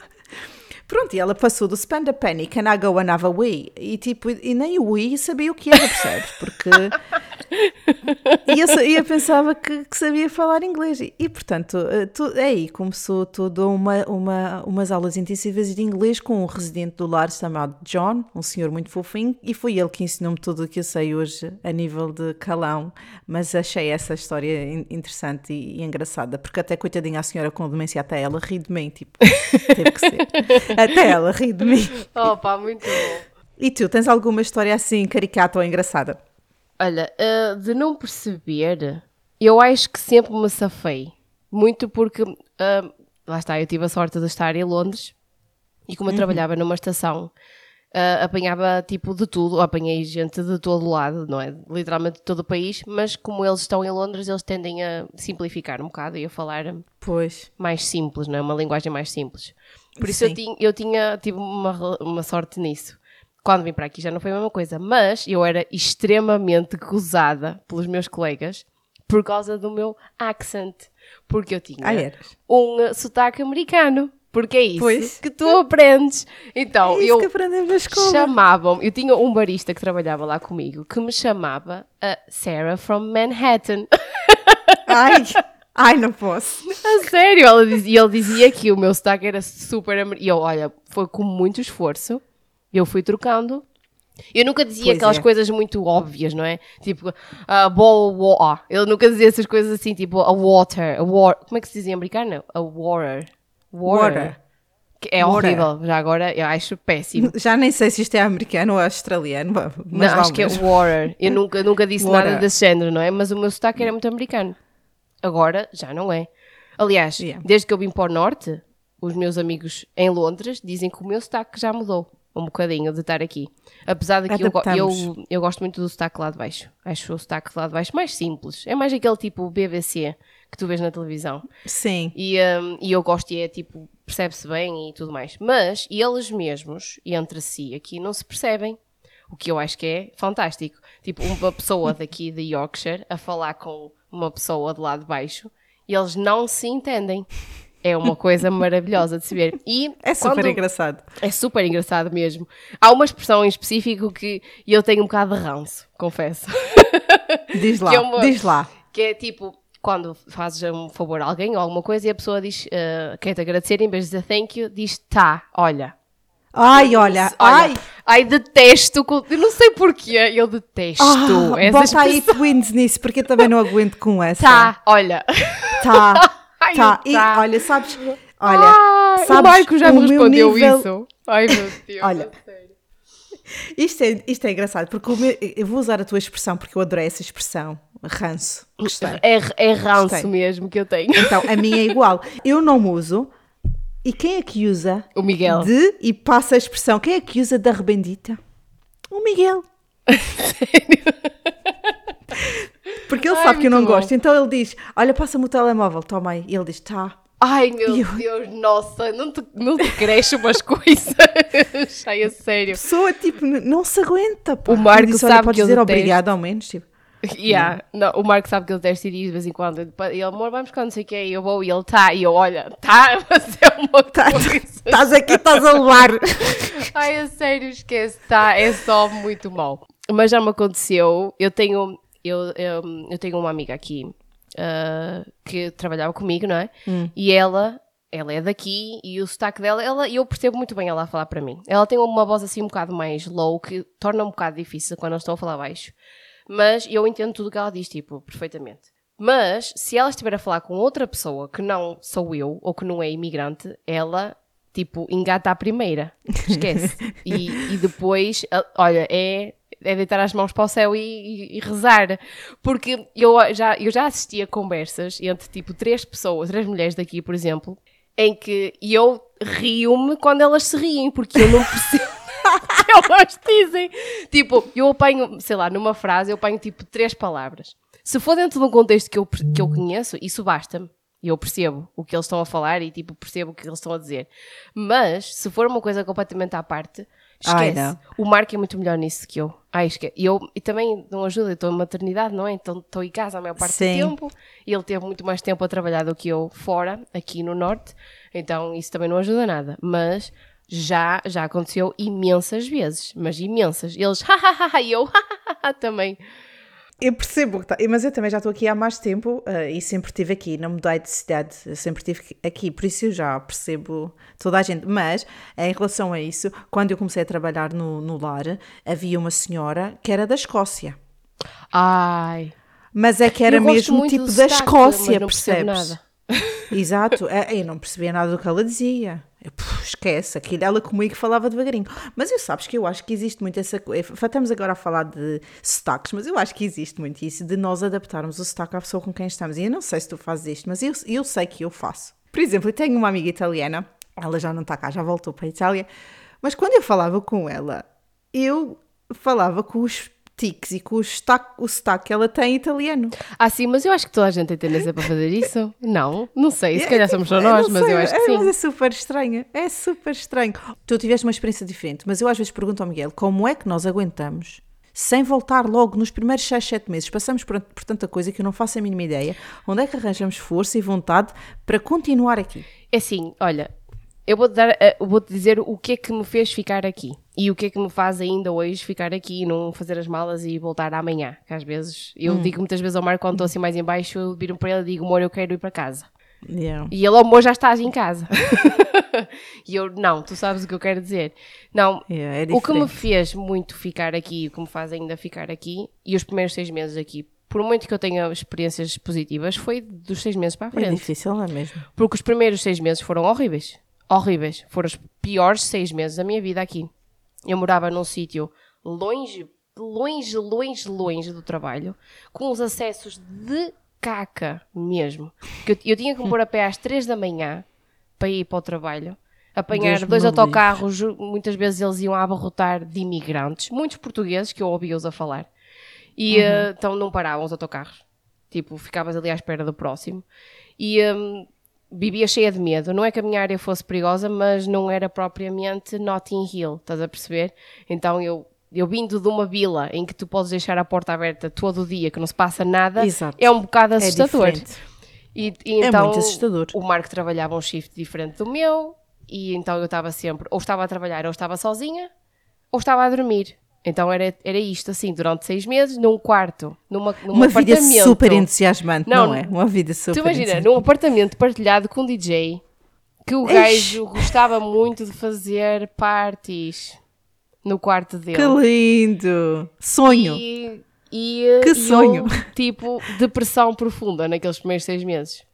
Pronto, e ela passou do spend a penny, can I go and have a wee? E tipo, e nem o wee sabia o que era, percebes? Porque e eu, eu pensava que, que, sabia falar inglês. E, e portanto, eh, tu, é aí começou toda uma, uma, umas aulas intensivas de inglês com um residente do lar chamado John, um senhor muito fofinho, e foi ele que ensinou-me tudo o que eu sei hoje a nível de calão. Mas achei essa história interessante e, e engraçada, porque até coitadinha a senhora com demência, até ela ri de mim, tipo, [LAUGHS] teve que ser. Até ela ri de mim. Opa, muito bom. E tu, tens alguma história assim caricata ou engraçada? Olha, uh, de não perceber, eu acho que sempre me safei. Muito porque, uh, lá está, eu tive a sorte de estar em Londres e como eu uhum. trabalhava numa estação, uh, apanhava tipo de tudo, apanhei gente de todo lado, não é? Literalmente de todo o país, mas como eles estão em Londres, eles tendem a simplificar um bocado e a falar pois. mais simples, não é? Uma linguagem mais simples. Por isso eu tinha, eu tinha tive uma, uma sorte nisso. Quando vim para aqui já não foi a mesma coisa, mas eu era extremamente gozada pelos meus colegas por causa do meu accent. Porque eu tinha ah, um sotaque americano. Porque é isso Pois. que tu aprendes. Então, [LAUGHS] É eu chamavam eu tinha um barista que trabalhava lá comigo que me chamava a Sarah from Manhattan. [LAUGHS] Ai, ai, não posso. A sério, ela dizia, e ele dizia que o meu sotaque era super. E eu, olha, foi com muito esforço. Eu fui trocando. Eu nunca dizia Pois aquelas é. coisas muito óbvias, não é? Tipo, a ball water. Ele nunca dizia essas coisas assim, tipo, a water, a war. Como é que se diz em americano? A water. Water. Que é Water. horrível. Já agora eu acho péssimo. Já nem sei se isto é americano ou australiano, mas Não, acho que é mesmo. water. Eu nunca, nunca [LAUGHS] disse nada Water. desse género, não é? Mas o meu sotaque era muito americano. Agora já não é. Aliás, Yeah. desde que eu vim para o norte, os meus amigos em Londres dizem que o meu sotaque já mudou um bocadinho de estar aqui. Apesar de que eu, eu, eu gosto muito do sotaque lá de baixo. Acho o sotaque lá de baixo mais simples. É mais aquele tipo BBC que tu vês na televisão. Sim. E, um, e eu gosto e é tipo, percebe-se bem e tudo mais. Mas eles mesmos, entre si, aqui não se percebem. O que eu acho que é fantástico. Tipo, uma pessoa daqui de Yorkshire a falar com uma pessoa de lá de baixo e eles não se entendem. É uma coisa maravilhosa de se ver. E É super quando- engraçado. é super engraçado mesmo. Há uma expressão em específico que eu tenho um bocado de ranço, confesso. Diz lá, [LAUGHS] é uma- diz lá. Que é tipo, quando fazes um favor a alguém ou alguma coisa e a pessoa diz, uh, quer-te agradecer, em vez de dizer thank you, diz tá, olha. Ai, olha, ai. Olha, ai, detesto, com- eu não sei porquê, eu detesto Ah, essa bota aí expressão. twins nisso, porque eu também não aguento com [LAUGHS] essa. Tá, olha. Tá, [LAUGHS] Ai, tá. E olha, sabes, olha, sabes o Marco já o me respondeu nível- isso. Ai, meu Deus. [LAUGHS] Olha. Isto é, isto é engraçado, porque meu- eu vou usar a tua expressão, porque eu adorei essa expressão. Ranço. Gostei. É, é ranço Gostei. mesmo que eu tenho. Então, a minha é [LAUGHS] igual. Eu não uso. E quem é que usa O Miguel. de e passa a expressão? Quem é que usa da rebendita? O Miguel. [LAUGHS] Porque ele Ai, sabe que eu não bom. gosto. Então ele diz: Olha, passa-me o telemóvel, toma aí. E ele diz: Tá. Ai meu eu- Deus, nossa, não te, não te cresce umas [LAUGHS] coisas. [LAUGHS] Ai, a sério. Pessoa, tipo, não se aguenta. Pá. O Marco disse, sabe que eu dizer obrigado ao menos. Tipo, Yeah. Não, o Marco sabe que ele deve ir de vez em quando. E ele, amor, vamos buscar não sei o que. E eu vou e ele tá. E eu, olha, tá, mas é uma tá- coisa. Estás aqui, estás a levar. Ai, a sério, esquece, tá, é só muito mal. Mas já me aconteceu, eu tenho, eu, eu, eu tenho uma amiga aqui ah, que trabalhava comigo, não é? E ela, ela é daqui e o sotaque dela, ela, eu percebo muito bem ela a falar para mim. Ela tem uma voz assim um bocado mais low, que torna um bocado difícil quando eu estou a falar baixo. Mas eu entendo tudo o que ela diz, tipo, perfeitamente. Mas se ela estiver a falar com outra pessoa que não sou eu ou que não é imigrante, ela tipo engata à primeira. Esquece. [LAUGHS] e, e depois, a- olha, é, é deitar as mãos para o céu e, e- e rezar. Porque eu já, eu já assisti a conversas entre tipo três pessoas, três mulheres daqui, por exemplo, em que eu rio-me quando elas se riem, porque eu não percebo [LAUGHS] elas dizem. Tipo, eu apanho, sei lá, numa frase, eu apanho tipo três palavras. Se for dentro de um contexto que eu, que eu conheço, isso basta-me. E eu percebo o que eles estão a falar e tipo, percebo o que eles estão a dizer. Mas, se for uma coisa completamente à parte, esquece. o Marco é muito melhor nisso que eu. Ai, esquece. E, eu, e também não ajuda, eu estou em maternidade, não é? Então estou em casa a maior parte Sim. do tempo. E ele teve muito mais tempo a trabalhar do que eu fora, aqui no Norte. Então isso também não ajuda nada. Mas já, já aconteceu imensas vezes. Mas imensas. Eles, [LAUGHS] hahaha, e eu, [LAUGHS] hahaha, também. Eu percebo, que tá- mas eu também já estou aqui há mais tempo eh, e sempre estive aqui, não mudei de cidade, sempre estive aqui, por isso eu já percebo toda a gente. Mas em relação a isso, quando eu comecei a trabalhar no, no lar, havia uma senhora que era da Escócia. Ai. Mas é que era mesmo tipo da Escócia, percebes? Exato, é, eu não percebia nada do que ela dizia. Eu, esquece, aquilo ela comigo falava devagarinho. Mas eu sabes que eu acho que existe muito essa coisa. Estamos agora a falar de sotaques, mas eu acho que existe muito isso de nós adaptarmos o sotaque à pessoa com quem estamos. E eu não sei se tu fazes isto, mas eu, eu sei que eu faço. Por exemplo, eu tenho uma amiga italiana, ela já não está cá, já voltou para a Itália, mas quando eu falava com ela, eu falava com os tiques e com o sotaque, o sotaque que ela tem italiano. Ah, sim, mas eu acho que toda a gente tem tendência para fazer isso. Não, não sei, se É, calhar tipo, somos só eu nós, mas sei, eu acho que é, sim. Mas é super estranho, é super estranho. Tu tiveste uma experiência diferente, mas eu às vezes pergunto ao Miguel como é que nós aguentamos sem voltar logo nos primeiros 6, 7 meses. Passamos por, por tanta coisa que eu não faço a mínima ideia. Onde é que arranjamos força e vontade para continuar aqui? É assim, olha, eu vou-te eh, eu vou-te dizer o que é que me fez ficar aqui e o que é que me faz ainda hoje ficar aqui e não fazer as malas e voltar amanhã. Que às vezes, eu digo muitas vezes ao Marco quando estou assim mais em baixo, eu viro para ele e digo, amor, eu quero ir para casa. Yeah. E ele, amor, já estás em casa. [LAUGHS] e eu, não, tu sabes o que eu quero dizer. Não, Yeah, é o que me fez muito ficar aqui, o que me faz ainda ficar aqui, e os primeiros seis meses aqui, por muito que eu tenha experiências positivas, foi dos seis meses para a É frente. difícil, não é mesmo? Porque os primeiros seis meses foram horríveis. Horríveis. Foram os piores seis meses da minha vida aqui. Eu morava num sítio longe, longe, longe, longe do trabalho, com os acessos de caca mesmo. Que eu, eu tinha que me pôr a pé às três da manhã para ir para o trabalho. Apanhar Deus dois autocarros, muitas vezes eles iam abarrotar de imigrantes, muitos portugueses que eu ouvia-os a falar. E eh, então não paravam os autocarros. Tipo, ficavas ali à espera do próximo. E hum, vivia cheia de medo. Não é que a minha área fosse perigosa, mas não era propriamente Notting Hill, estás a perceber? Então eu, eu vindo de uma vila em que tu podes deixar a porta aberta todo o dia, que não se passa nada, Exato. é um bocado É assustador. diferente. E, e É então, muito assustador. O Marco trabalhava um shift diferente do meu, e então eu estava sempre, ou estava a trabalhar, ou estava sozinha, ou estava a dormir. Então era, era isto, assim, durante seis meses, num quarto, numa, num Uma vida apartamento. super entusiasmante, não, Não, é? Uma vida super Tu imagina, num apartamento partilhado com um DJ, que o Eish. gajo gostava muito de fazer parties no quarto dele. Que lindo! Sonho! E, e, Que e sonho. eu, tipo, depressão profunda naqueles primeiros seis meses.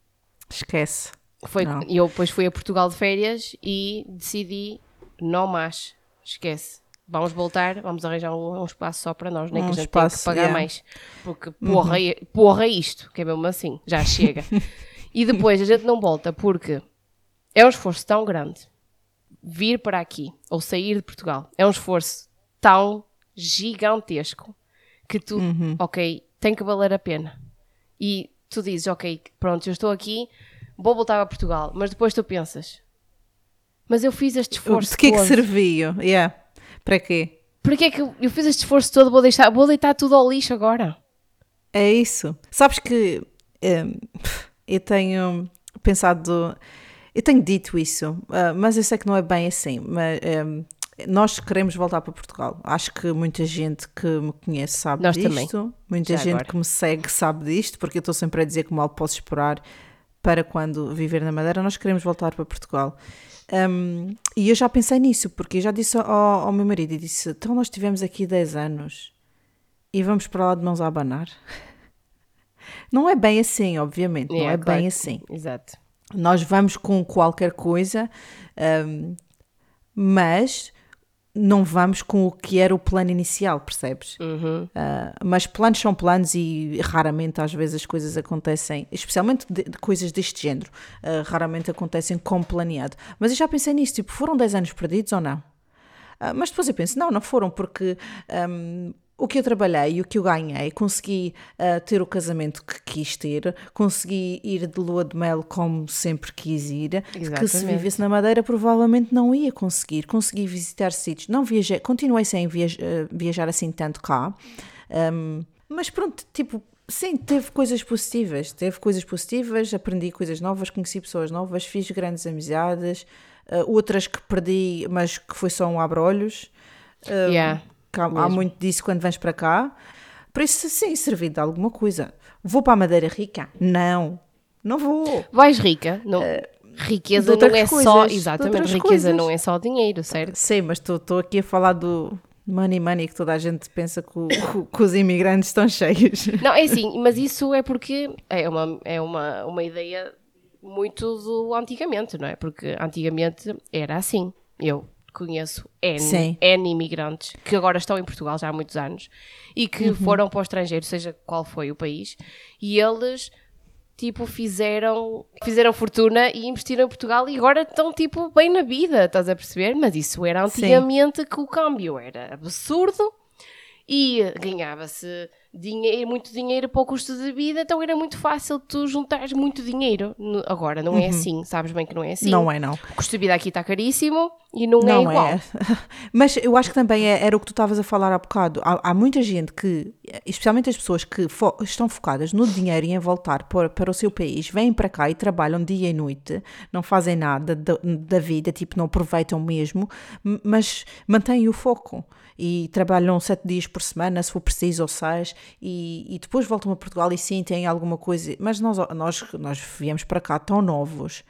Esquece. Foi, Não. e eu depois fui a Portugal de férias e decidi, não mais, esquece. Vamos voltar, vamos arranjar um, um espaço só para nós, nem Um que a gente espaço, que pagar mais. Porque porra, é- porra é isto, que é mesmo assim, já chega. [LAUGHS] e depois a gente não volta porque é um esforço tão grande vir para aqui ou sair de Portugal. É um esforço tão gigantesco que tu, Uhum. ok, tem que valer a pena. E tu dizes, ok, pronto, eu estou aqui, vou voltar a Portugal, mas depois tu pensas, mas eu fiz este esforço De que é que serviu? Yeah. Para quê? Para que é que eu, fiz este esforço todo, vou deixar, vou deitar tudo ao lixo agora? É isso. Sabes que hum, eu tenho pensado, eu tenho dito isso, ah, mas eu sei que não é bem assim. Mas hum, nós queremos voltar para Portugal. Acho que muita gente que me conhece sabe Nós disto. também. Muita Já gente agora. que me segue sabe disto, porque eu estou sempre a dizer que mal posso esperar para quando viver na Madeira. Nós queremos voltar para Portugal. Hum, e eu já pensei nisso, porque eu já disse ao, ao meu marido, e disse, então nós estivemos aqui 10 anos e vamos para lá de mãos a abanar. [LAUGHS] Não é bem assim, obviamente, não Yeah, é claro bem assim. sim, Exato. Nós vamos com qualquer coisa, hum, mas não vamos com o que era o plano inicial, percebes? Uhum. Ah, mas planos são planos e raramente às vezes as coisas acontecem, especialmente de, de coisas deste género, ah, raramente acontecem como planeado. Mas eu já pensei nisso, tipo, foram 10 anos perdidos ou não? Ah, mas depois eu penso, não, não foram, porque hum, o que eu trabalhei e o que eu ganhei, consegui ah, ter o casamento que quis ter, consegui ir de lua de mel como sempre quis ir, que se Exatamente. vivesse na Madeira provavelmente não ia conseguir. Consegui visitar sítios, não viajei, continuei sem viaj- ah, viajar assim tanto cá, Hum, mas pronto, tipo, sim, teve coisas positivas, teve coisas positivas, aprendi coisas novas, conheci pessoas novas, fiz grandes amizades, ah, outras que perdi, mas que foi só um abre-olhos. Ah, Yeah. Que há, há muito disso quando vens para cá. Por isso, sim, servir de alguma coisa. Vou para a Madeira Rica? Não, não vou. Vais rica, não, riqueza Eh, de não é só, coisas, de exatamente, riqueza coisas. não é só dinheiro, certo? Sei, mas estou aqui a falar do money money que toda a gente pensa que, o- [LAUGHS] que os imigrantes estão cheios. Não, é assim, mas isso é porque é uma, é uma, uma ideia muito do antigamente, não é? Porque antigamente era assim. Eu conheço N, Sim. N imigrantes que agora estão em Portugal já há muitos anos e que Uhum. foram para o estrangeiro, seja qual foi o país, e eles tipo fizeram fizeram fortuna e investiram em Portugal e agora estão tipo bem na vida, estás a perceber? Mas isso era Sim. antigamente que o câmbio era absurdo e ganhava-se dinheiro, muito dinheiro para o custo de vida, então era muito fácil tu juntares muito dinheiro. Agora, não é assim, sabes bem que não é assim. Não é, não. O custo de vida aqui está caríssimo e não, é Não igual. é. [LAUGHS] Mas eu acho que também é- era o que tu estavas a falar há bocado. Há, há muita gente que, especialmente as pessoas que fo- estão focadas no dinheiro e em voltar para, para o seu país, vêm para cá e trabalham dia e noite, não fazem nada da, da vida, tipo, não aproveitam mesmo, mas mantêm o foco. E trabalham sete dias por semana, se for preciso, ou seis, e, e depois voltam a Portugal e sim, têm alguma coisa. Mas nós, nós, nós viemos para cá tão novos.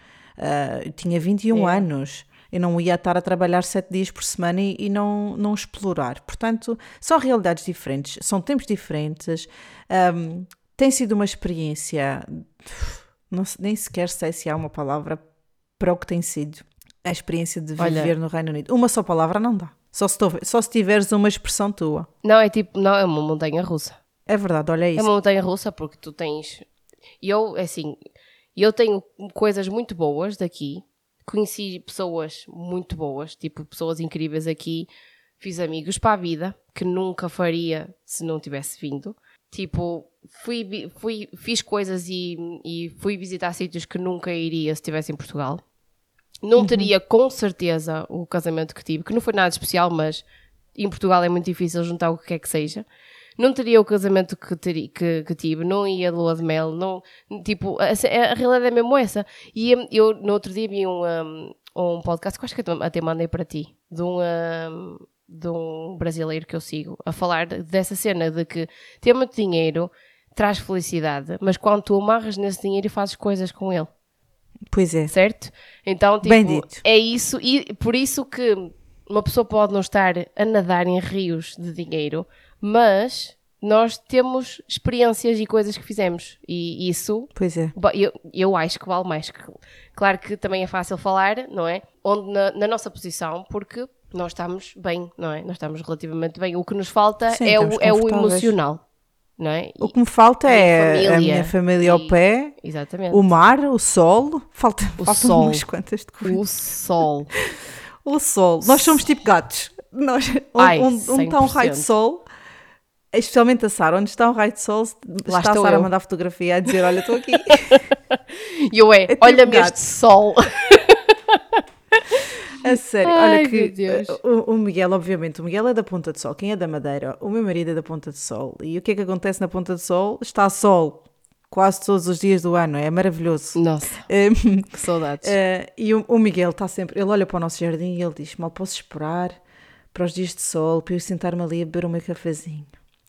Eu tinha 21 É. anos. Eu não ia estar a trabalhar sete dias por semana e, e não, não explorar. Portanto, são realidades diferentes, são tempos diferentes. Ahm, tem sido uma experiência, não nem sequer sei se há uma palavra para o que tem sido a experiência de Olha- viver no Reino Unido. Uma só palavra não dá. Só se, só se tiveres uma expressão tua. Não, é tipo, não, é uma montanha russa. É verdade, olha É isso. uma montanha russa porque tu tens. Eu, é assim, eu tenho coisas muito boas daqui. Conheci pessoas muito boas, tipo pessoas incríveis aqui. Fiz amigos para a vida que nunca faria se não tivesse vindo. Tipo, fui, fui, fiz coisas e, e fui visitar sítios que nunca iria se estivesse em Portugal. Não teria com certeza o casamento que tive, que não foi nada especial, mas em Portugal é muito difícil juntar o que quer que seja. Não teria o casamento que, teri- que, que tive, não ia de lua de mel, não, tipo, a, a realidade é mesmo essa. E hum, eu no outro dia vi um, um, um podcast que acho que até mandei para ti, de um, um, de um brasileiro que eu sigo, a falar de- dessa cena de que ter muito dinheiro traz felicidade, mas quando tu amarras nesse dinheiro e fazes coisas com ele Pois é. certo? Então, tipo, é isso, e por isso que uma pessoa pode não estar a nadar em rios de dinheiro, mas nós temos experiências e coisas que fizemos, e isso Pois é. Eu, eu acho que vale mais. que- Claro que também é fácil falar, não é? Onde na, na nossa posição, porque nós estamos bem, não é? Nós estamos relativamente bem. O que nos falta Sim, é, o, é o emocional, não é? O que me falta é a família minha família ao e- pé, Exatamente. o mar, o sol. Falta, O faltam sol. umas quantas de coisas. O sol. [LAUGHS] O sol. Nós somos tipo gatos. Nós, Ai, onde está um raio de 100%. sol, especialmente a Sara, onde está um raio de sol, Lá está a Sara a mandar fotografia a dizer: Olha, estou aqui. [LAUGHS] E eu é, tipo olha-me este sol. [LAUGHS] A sério, Ai, olha que uh, o, o Miguel, obviamente, o Miguel é da Ponta de Sol. Quem é da Madeira? O meu marido é da Ponta de Sol. E o que é que acontece na Ponta de Sol? Está sol quase todos os dias do ano. É maravilhoso. Nossa, [LAUGHS] Um, que saudades. Eh, e o, o Miguel está sempre, ele olha para o nosso jardim e ele diz: Mal posso esperar para os dias de sol, para eu sentar-me ali a beber o meu cafezinho.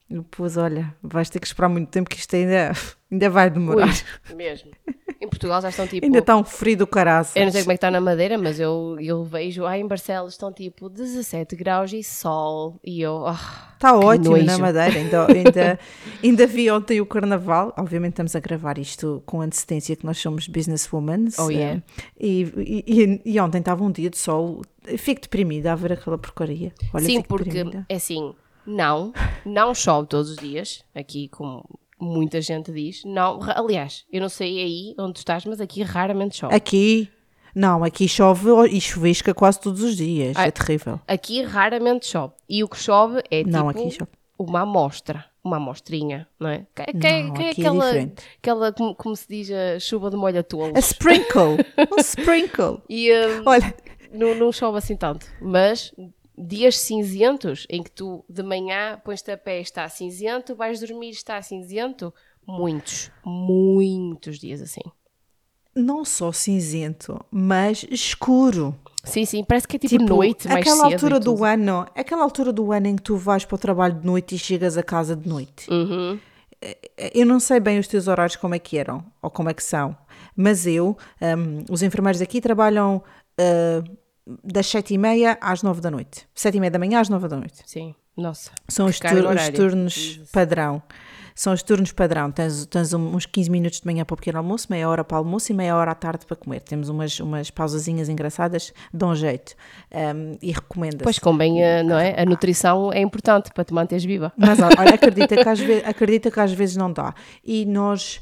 Depois, olha, vais ter que esperar muito tempo que isto ainda, [LAUGHS] ainda vai demorar. Ui, mesmo. Em Portugal já estão tipo. Ainda está um frio do caraças. Eu não sei como é que está na Madeira, mas eu, eu vejo, ah, em Barcelos estão tipo 17 graus e sol. E eu, ah, Está ótimo na nojo. Madeira. Ainda, ainda, [LAUGHS] ainda vi ontem o carnaval. Obviamente estamos a gravar isto com antecedência, que nós somos businesswomen. Oh, yeah. e, e, e ontem estava um dia de sol. Fico deprimida a ver aquela porcaria. Olha, sim, porque deprimida. é assim, não, não chove todos os dias, aqui como muita gente diz. Não, aliás, eu não sei aí onde tu estás, mas aqui raramente chove. Aqui, não, aqui chove e chuvisca quase todos os dias. Ai, é terrível. Aqui raramente chove. E o que chove é Não, tipo aqui chove. uma amostra, uma amostrinha, não é? Que, que, é- Não, que é é aquela, diferente. aquela como, como se diz, a chuva de molha tolos. A sprinkle. um sprinkle. [LAUGHS] E hum, Olha, não, não chove assim tanto, mas dias cinzentos em que tu de manhã pões-te a pé e está cinzento, vais dormir e está cinzento, muitos, muitos dias assim. não só cinzento, mas escuro. Sim, sim, parece que é tipo, noite, mais aquela altura do ano, aquela altura do ano em que tu vais para o trabalho de noite e chegas a casa de noite. Uhum. Eu não sei bem os teus horários como é que eram ou como é que são, mas eu, hum, os enfermeiros aqui trabalham ah, das sete e meia às nove da noite. Sete e meia da manhã às nove da noite. Sim, nossa. São os, tur- os turnos Jesus. padrão. São os turnos padrão. Tens, tens uns 15 minutos de manhã para o pequeno almoço, meia hora para o almoço e meia hora à tarde para comer. Temos umas, umas pausazinhas engraçadas, dão jeito. Um, e recomenda-se. Pois convém, eh, não é? A nutrição é importante para te manteres viva. Mas olha, [LAUGHS] acredita que, às vezes, acredita que às vezes não dá. E nós,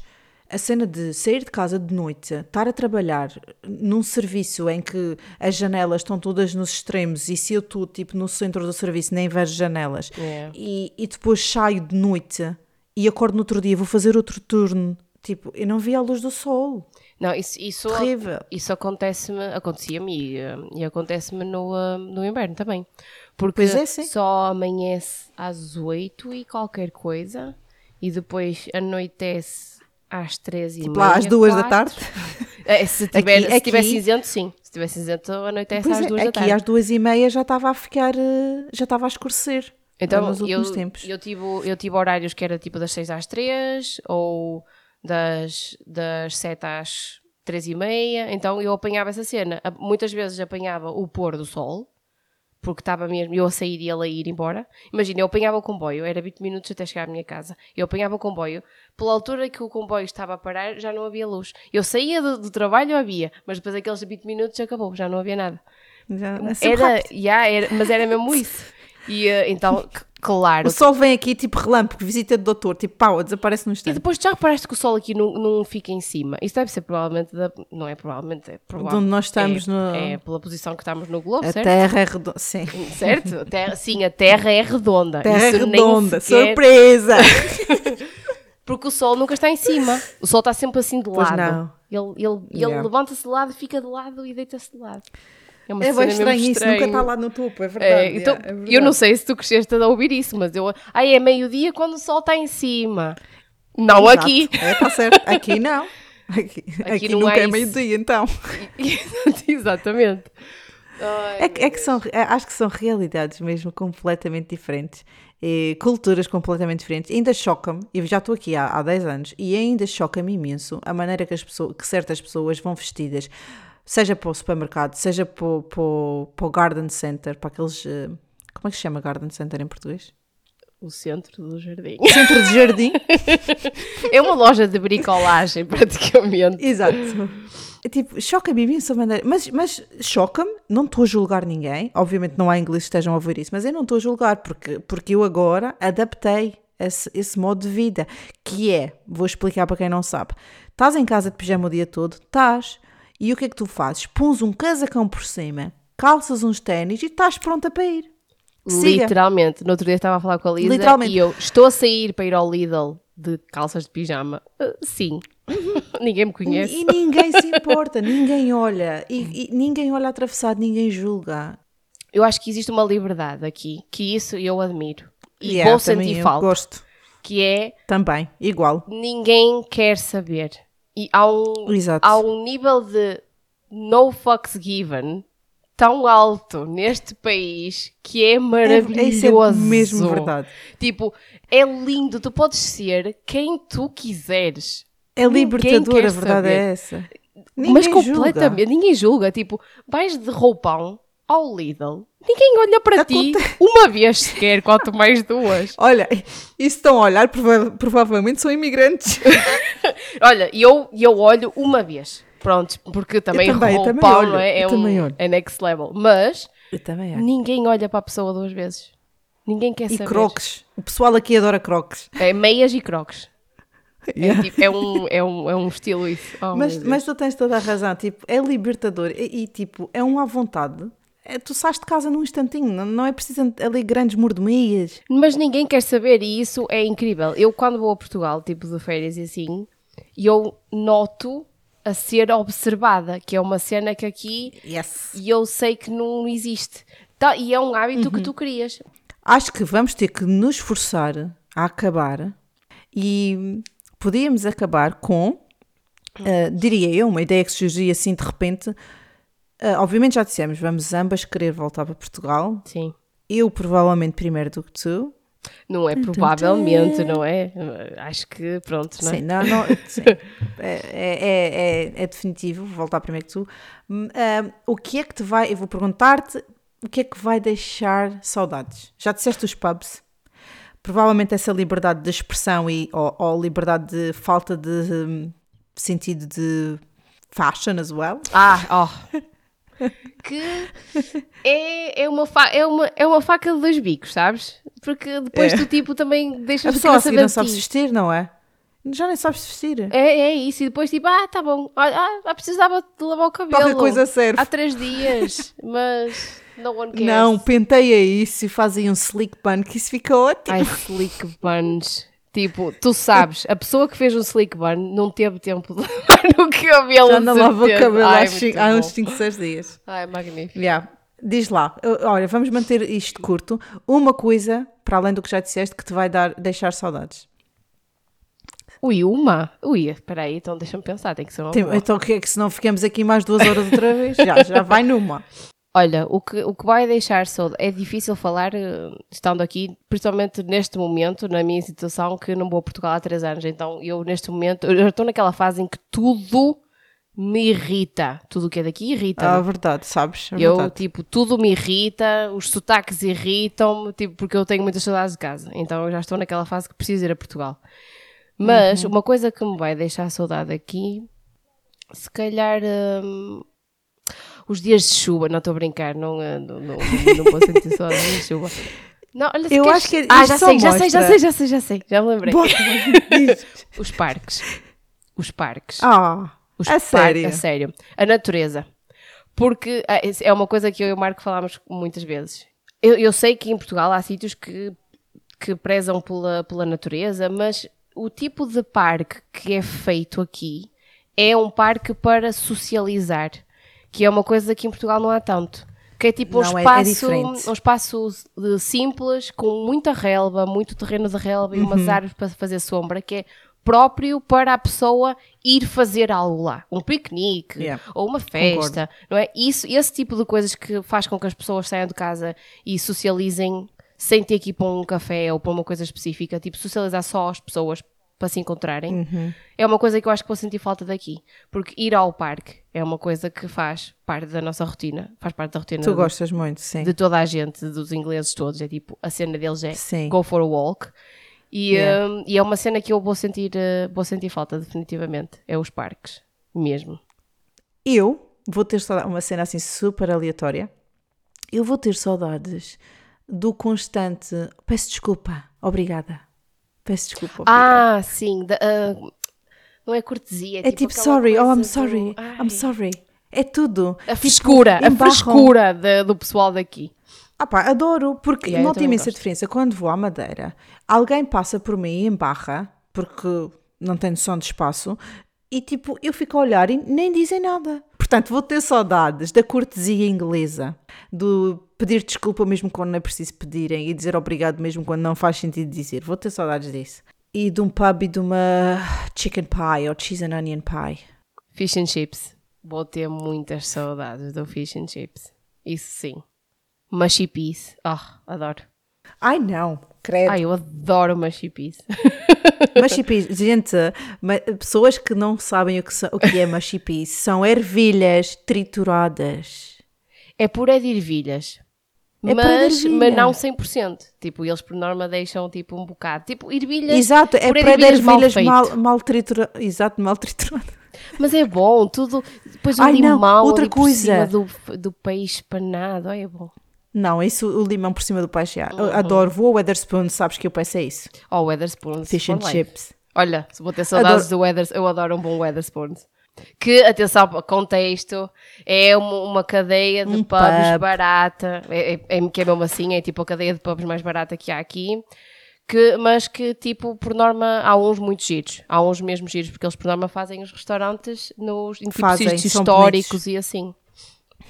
a cena de sair de casa de noite, estar a trabalhar num serviço em que as janelas estão todas nos extremos e se eu estou tipo no centro do serviço nem vejo janelas É. e, e depois saio de noite e acordo no outro dia, vou fazer outro turno. Tipo, eu não vi a luz do sol. Não, isso, isso, Terrível. isso acontece-me, acontecia-me e, eh, e acontece-me no, eh, no inverno também. Porque Pois é, sim. só amanhece às 8 e qualquer coisa e depois anoitece às 13 e Tipo meia, lá às duas da quatro. tarde. [LAUGHS] É, se tiver, Aqui- se tiver aqui- cinzento, sim. Se tiver cinzento, anoitece Pois às é, duas da aqui tarde. às duas e meia já estava a ficar, eh, já estava a escurecer. Então, nos eu, últimos tempos. eu, tive, eu tive horários que era tipo das 6 às 3 ou das, das 7 às 3 e meia. Então eu apanhava essa cena. Muitas vezes apanhava o pôr do sol, porque estava mesmo eu a sair e ele a ir embora. Imagina, eu apanhava o comboio, era 20 minutos até chegar à minha casa. Eu apanhava o comboio, pela altura que o comboio estava a parar, já não havia luz. Eu saía do, do trabalho, havia, mas depois aqueles 20 minutos acabou, já não havia nada. Já, é Era, yeah, era, mas era mesmo isso. E eh, então, [LAUGHS] claro, O sol vem aqui tipo relâmpago, visita de doutor, tipo pau, desaparece no E instante. depois já reparaste que o sol aqui não, não fica em cima? Isso deve ser provavelmente da. Não é provavelmente, é De provável. onde nós estamos é, no. é pela posição que estamos no globo, a certo? terra é redonda. Sim. [LAUGHS] Certo? A terra- sim, a terra é redonda. Terra é Isso nem redonda, sequer- surpresa! [LAUGHS] Porque o sol nunca está em cima. O sol está sempre assim de lado. não. Ele, ele, ele Yeah. levanta-se de lado, fica de lado e deita-se de lado. É uma É bem estranho isso, nunca está lá no topo, é É, verdade. então, é, é eu não verdade. sei se tu cresceste a ouvir isso, mas eu. Ai, é meio-dia quando o sol está em cima. Não Exato. aqui. É, está certo. Aqui não. [LAUGHS] Aqui, aqui não nunca é isso. meio-dia, então. [LAUGHS] Exatamente. É, que- é que são, é- acho que são realidades mesmo completamente diferentes. E culturas completamente diferentes. Ainda choca-me, eu já estou aqui há, há 10 anos, e ainda choca-me imenso a maneira que, as pessoas, que certas pessoas vão vestidas, seja para o supermercado, seja para, o- para, o- para o garden center, para aqueles. eh, Como é que se chama garden center em português? O centro do jardim. Centro de jardim. [LAUGHS] É uma loja de bricolagem, praticamente. Exato. É Tipo, choca-me imenso a maneira. Mas, mas choca-me, não estou a julgar ninguém. Obviamente não há inglês que estejam a ouvir isso, mas eu não estou a julgar porque, porque eu agora adaptei esse, esse modo de vida. Que é, vou explicar para quem não sabe: estás em casa de pijama o dia todo, estás, e o que é que tu fazes? Pões um casacão por cima, calças uns ténis e estás pronta para ir. Siga. Literalmente. No outro dia estava a falar com a Lisa e eu estou a sair para ir ao Lidl de calças de pijama. Ah, sim. [LAUGHS] Ninguém me conhece. E ninguém se importa, ninguém olha, e, e ninguém olha atravessado, ninguém julga. Eu acho que existe uma liberdade aqui, que isso eu admiro. E Yeah, vou sentir falta. Gosto. Que é Também, igual. ninguém quer saber. E há um, Exato. há um nível de no fucks given tão alto neste país que é É, maravilhoso. isso é mesmo verdade. Tipo, é lindo, tu podes ser quem tu quiseres. É libertador, a verdade saber. é essa. mas Ninguém completamente, julga. ninguém julga. Tipo, vais de roupão ao Lidl, ninguém olha para ti uma vez sequer, quanto mais duas. [LAUGHS] Olha, isso estão a olhar, prova- provavelmente são imigrantes. [LAUGHS] Olha, e eu, e eu olho uma vez. Pronto, porque também, Eu também, roupão olho, não é? É, um, é next level. Mas ninguém olha para a pessoa duas vezes. Ninguém quer E saber. croques. O pessoal aqui adora croques. É meias e croques. É, Yeah. tipo, é, um, é, um, é um estilo isso. Oh, Mas, mas tu tens toda a razão. Tipo, é libertador. E, e, tipo, é um à vontade. É, tu sais de casa num instantinho. Não, não é preciso ali grandes mordomias. Mas ninguém quer saber e isso é incrível. Eu quando vou a Portugal, tipo de férias e assim, eu noto a ser observada, que é uma cena que aqui Yes. e eu sei que não existe. Tá, e é um hábito Uhum. que tu crias. Acho que vamos ter que nos forçar a acabar e podíamos acabar com, ah, diria eu, uma ideia que surgiu assim de repente. Ah, obviamente já dissemos, vamos ambas querer voltar para Portugal. Sim. Eu provavelmente primeiro do que tu. Não é provavelmente, não é? Acho que pronto, não é? Sim, não, não, [LAUGHS] sim. É, é, é, é definitivo, vou voltar primeiro que tu. Hum, ah, o que é que te vai, eu vou perguntar-te, o que é que vai deixar saudades? Já disseste os pubs? Provavelmente essa liberdade de expressão e, ou, ou liberdade de falta de hum, sentido de fashion as well. Ah, ó. [LAUGHS] que é, é, uma fa- é, uma, é uma faca de dois bicos, sabes? Porque depois É. tu tipo também A deixas de pessoa querer assim saber não de sabe vestir, não é? Já nem sabes vestir. É, é isso, e depois tipo, ah, tá bom, ah, ah, precisava de lavar o cabelo. Qualquer coisa serve. Há três dias, [LAUGHS] mas. Não, penteia isso e faz aí um slick bun que isso fica ótimo. Ai, slick buns. Tipo, tu sabes, a pessoa que fez um slick burn não teve tempo de [LAUGHS] lavar o cabelo. Já não lava o cabelo Ai, há, uns 5, 6 dias. Ai, magnífico. Yeah. Diz lá, olha, vamos manter isto curto. Uma coisa, para além do que já disseste, que te vai dar, deixar saudades. Ui, uma? Ui, espera aí, então deixa-me pensar, tem que ser uma Tem- então, o que é que se não ficamos aqui mais duas horas outra vez? Já, já vai numa. [LAUGHS] Olha, o que, o que vai deixar saudade, é difícil falar eh, estando aqui, principalmente neste momento, na minha situação, que não vou a Portugal há três anos, então eu neste momento, eu já estou naquela fase em que tudo me irrita, tudo o que é daqui irrita. Ah, verdade, sabes? É Eu, verdade. tipo, tudo me irrita, os sotaques irritam-me, tipo, porque eu tenho muitas saudades de casa. Então eu já estou naquela fase que preciso ir a Portugal. Mas uma coisa que me vai deixar saudade aqui, se calhar hum, os dias de chuva, não estou a brincar, não, eh, não, não, não vou sentir saudade de chuva. Não, olha, Eu queres- acho que Ah, isto já só sei, já sei, já sei, já sei, já sei, já me lembrei. [LAUGHS] Os parques. Os parques. Ah, Os a par- sério? A sério. A natureza. Porque ah, é uma coisa que eu e o Marco falámos muitas vezes. Eu, eu sei que em Portugal há sítios que, que prezam pela, pela natureza, mas o tipo de parque que é feito aqui é um parque para socializar, que é uma coisa que em Portugal não há tanto. Que é tipo um Não, é- é espaço, diferente. um espaço simples, com muita relva, muito terreno de relva e Uhum. umas árvores para fazer sombra, que é próprio para a pessoa ir fazer algo lá. Um piquenique Yeah. ou uma festa, não é? Isso, esse tipo de coisas que faz com que as pessoas saiam de casa e socializem sem ter que ir para um café ou para uma coisa específica, tipo socializar só as pessoas para se encontrarem, Uhum. é uma coisa que eu acho que vou sentir falta daqui. Porque ir ao parque é uma coisa que faz parte da nossa rotina, faz parte da rotina Tu de- gostas muito, sim. de toda a gente, dos ingleses todos. É tipo, a cena deles é Sim. go for a walk. E, Yeah. um, e é uma cena que eu vou sentir, uh, vou sentir falta, definitivamente. É os parques, mesmo. Eu vou ter saudades, uma cena assim super aleatória. Eu vou ter saudades do constante. Peço desculpa, obrigada. Peço desculpa. Ah, sim. da- uh, não é cortesia. é tipo, aquela sorry, oh, I'm do- sorry, Ai. I'm sorry. É tudo. A frescura, a embarram. frescura da- do pessoal daqui. Ah pá, adoro, porque Yeah, noto também imensa gosto. diferença. Quando vou à Madeira, alguém passa por mim em barra, porque não tem noção de espaço, e tipo, eu fico a olhar e nem dizem nada. Portanto, vou ter saudades da cortesia inglesa, do pedir desculpa mesmo quando não é preciso pedirem e dizer obrigado mesmo quando não faz sentido dizer. Vou ter saudades disso. E de um pub e de uma chicken pie ou cheese and onion pie. Fish and chips. Vou ter muitas saudades do fish and chips. Isso sim. Mushy peas. Ah, adoro. Ai não, credo. Ai, eu adoro peas. Mushy peas, gente, pessoas que não sabem o que, o que é peas são ervilhas trituradas. É puré de ervilhas. É mas, mas não 100%. Tipo, eles por norma deixam tipo um bocado. Tipo, ervilhas. Exato, é puré de ervilhas mal mal, mal trituradas. Exato, mal trituradas. Mas é bom, tudo. Depois o Ai, não, limão outra ali por coisa. cima do, do peixe panado. Ai, é bom. Não, isso, o limão por cima do peixe, já. Uhum. Adoro. Vou ao Weatherspoon, sabes que eu peço é isso. Oh, Weatherspoons. Fish and life. chips. Olha, se vou ter saudades do Weathers, eu adoro um bom Weatherspoons. Que, atenção, contexto, é uma, uma cadeia de Um pubs pub. barata, é, é, é- que é mesmo assim, é tipo a cadeia de pubs mais barata que há aqui, que, mas que, tipo, por norma, há uns muito giros, há uns mesmo giros, porque eles, por norma, fazem os restaurantes nos, em tipo, Fazem, históricos bonitos. e assim.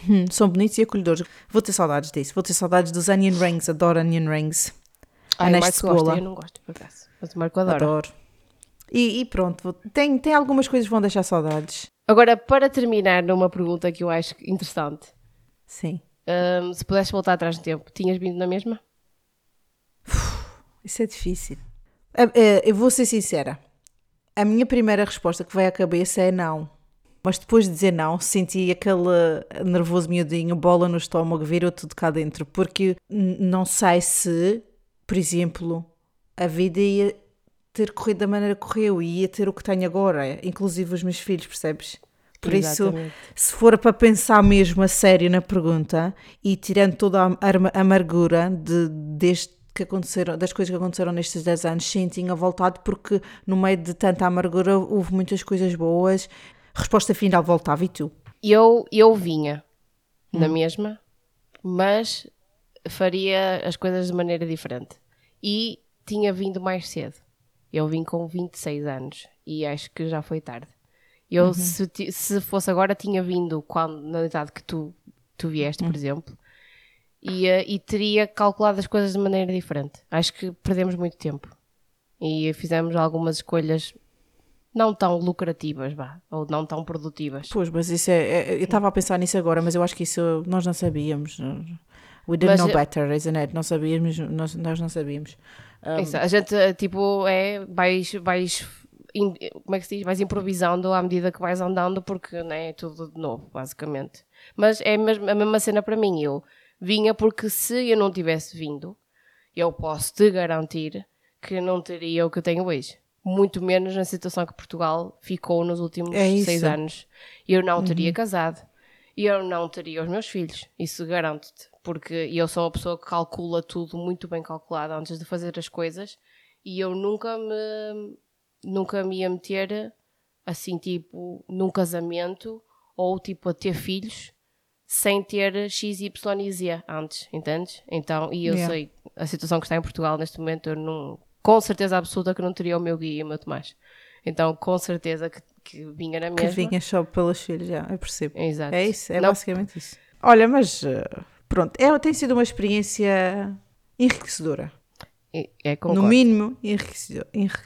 Hum, são bonitos e acolhedores. Vou ter saudades disso. Vou ter saudades dos onion rings. Adoro onion rings. Ai, Anéis de Marco gosta, cebola. eu não gosto, por acaso. Mas o Marco adora. Adoro. E, e pronto, vou- tem, tem algumas coisas que vão deixar saudades. Agora, para terminar numa pergunta que eu acho interessante, Sim. hum, se pudesses voltar atrás no tempo, tinhas vindo na mesma? Isso é difícil. É, é, eu vou ser sincera. A minha primeira resposta que veio à cabeça é não. Mas depois de dizer não, senti aquele nervoso miudinho, bola no estômago, virou tudo cá dentro. Porque não sei se, por exemplo, a vida ia ter corrido da maneira que correu e ia ter o que tenho agora, inclusive os meus filhos, percebes? Por isso, Exatamente. se for para pensar mesmo a sério na pergunta e tirando toda a amargura de, deste que aconteceram, das coisas que aconteceram nestes 10 anos, sim, tinha voltado porque no meio de tanta amargura houve muitas coisas boas. Resposta final, voltava e tu? Eu, eu vinha na Hum. mesma, mas faria as coisas de maneira diferente. E tinha vindo mais cedo. Eu vim com 26 anos e acho que já foi tarde. Eu, uhum. se, se fosse agora, tinha vindo quando, na idade que tu, tu vieste, uhum. por exemplo, e, e teria calculado as coisas de maneira diferente. Acho que perdemos muito tempo e fizemos algumas escolhas não tão lucrativas, vá, ou não tão produtivas. Pois, mas isso é, é eu estava a pensar nisso agora, mas eu acho que isso nós não sabíamos. We didn't mas, know better, isn't it? Não sabíamos, nós, nós não sabíamos. Um, isso, a gente, tipo, é, vais, vais in, como é que se diz? Vais improvisando à medida que vais andando, porque né, é tudo de novo, basicamente. Mas é a mesma cena para mim. Eu vinha porque se eu não tivesse vindo, eu posso te garantir que não teria o que eu tenho hoje. Muito menos na situação que Portugal ficou nos últimos é seis anos. Eu não teria uhum. casado. Eu não teria os meus filhos. Isso garanto-te. Porque eu sou uma pessoa que calcula tudo muito bem calculado antes de fazer as coisas. E eu nunca me nunca me ia meter assim, tipo, num casamento ou tipo a ter filhos sem ter X, Y e Z antes, entendes? Então, e eu yeah. sei a situação que está em Portugal neste momento, eu não, com certeza absoluta que não teria o meu guia e o meu Tomás. Então, com certeza que, que vinha na mesma. Que vinha só pelos filhos, já, eu percebo. Exato. É isso, é não. basicamente isso. Olha, mas eh, pronto, é, tem sido uma experiência enriquecedora. É, no mínimo,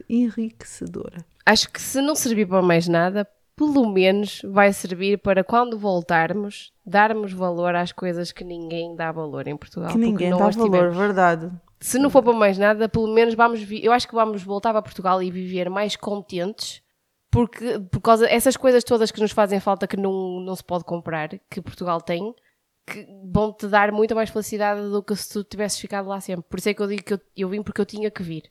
enriquecedora. Acho que se não servir para mais nada, pelo menos vai servir para quando voltarmos, darmos valor às coisas que ninguém dá valor em Portugal. Que ninguém dá valor, verdade. Se não for para mais nada, pelo menos vamos. Eu acho que vamos voltar para Portugal e viver mais contentes porque por causa essas coisas todas que nos fazem falta que não, não se pode comprar, que Portugal tem, que vão te dar muita mais felicidade do que se tu tivesses ficado lá sempre. Por isso é que eu digo que eu, eu vim porque eu tinha que vir.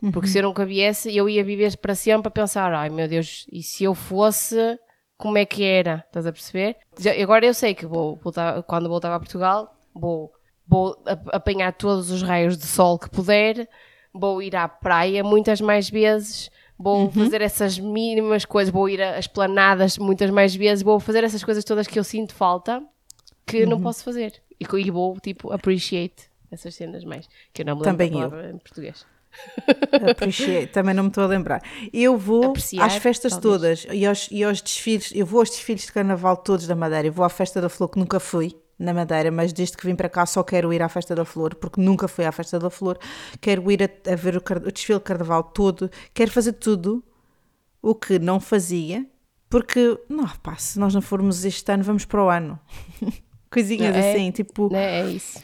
Uhum. Porque se eu nunca viesse, eu ia viver para sempre a pensar: ai meu Deus, e se eu fosse, como é que era? Estás a perceber? Já, agora eu sei que vou voltar, quando voltar a Portugal, vou, vou apanhar todos os raios de sol que puder, vou ir à praia muitas mais vezes. Vou uhum. fazer essas mínimas coisas, vou ir às planadas muitas mais vezes, vou fazer essas coisas todas que eu sinto falta que uhum. não posso fazer. E, e vou, tipo, appreciate essas cenas mais. Que eu não me lembro Também eu. em português. [LAUGHS] Appreciate, também não me estou a lembrar. Eu vou Apreciar, às festas talvez. todas e aos, e aos desfiles, eu vou aos desfiles de carnaval todos da Madeira. Eu vou à Festa da Flor, que nunca fui na Madeira, mas desde que vim para cá só quero ir à Festa da Flor, porque nunca fui à Festa da Flor. Quero ir a, a ver o, o desfile de carnaval todo, quero fazer tudo o que não fazia, porque, não, pá, se nós não formos este ano, vamos para o ano. [LAUGHS] Coisinhas é, assim, tipo. É, é isso.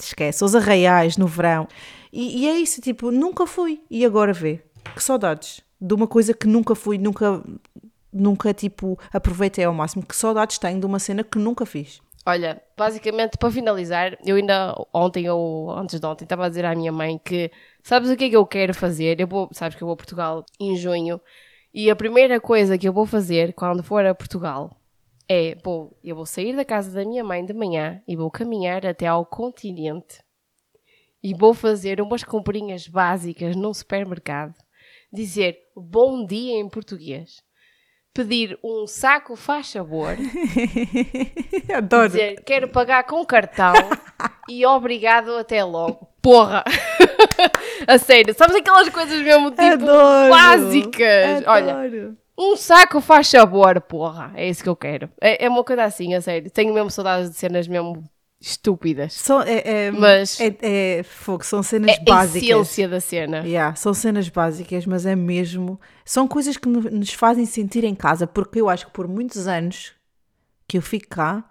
Esquece, os arraiais no verão. E, e, é isso, tipo, nunca fui. E agora vê. Que saudades. De uma coisa que nunca fui, nunca, nunca, tipo, aproveitei ao máximo. Que saudades tenho de uma cena que nunca fiz. Olha, basicamente, para finalizar, eu ainda ontem ou antes de ontem estava a dizer à minha mãe que sabes o que é que eu quero fazer? Eu vou, sabes que eu vou a Portugal em junho e a primeira coisa que eu vou fazer quando for a Portugal é, vou, eu vou sair da casa da minha mãe de manhã e vou caminhar até ao continente e vou fazer umas comprinhas básicas num supermercado, dizer bom dia em português, pedir um saco faz sabor, [LAUGHS] Adoro. dizer quero pagar com cartão [LAUGHS] e obrigado até logo. Porra! [LAUGHS] a sério, sabes aquelas coisas mesmo tipo Adoro. básicas? Adoro. Olha, um saco faz sabor, porra. É isso que eu quero. É, é uma coisa assim, a sério. Tenho mesmo saudades de cenas mesmo estúpidas. São, é, é, mas é, é fogo, são cenas é básicas. É a essência da cena. Yeah, são cenas básicas, mas é mesmo. São coisas que nos fazem sentir em casa, porque eu acho que por muitos anos que eu fico cá,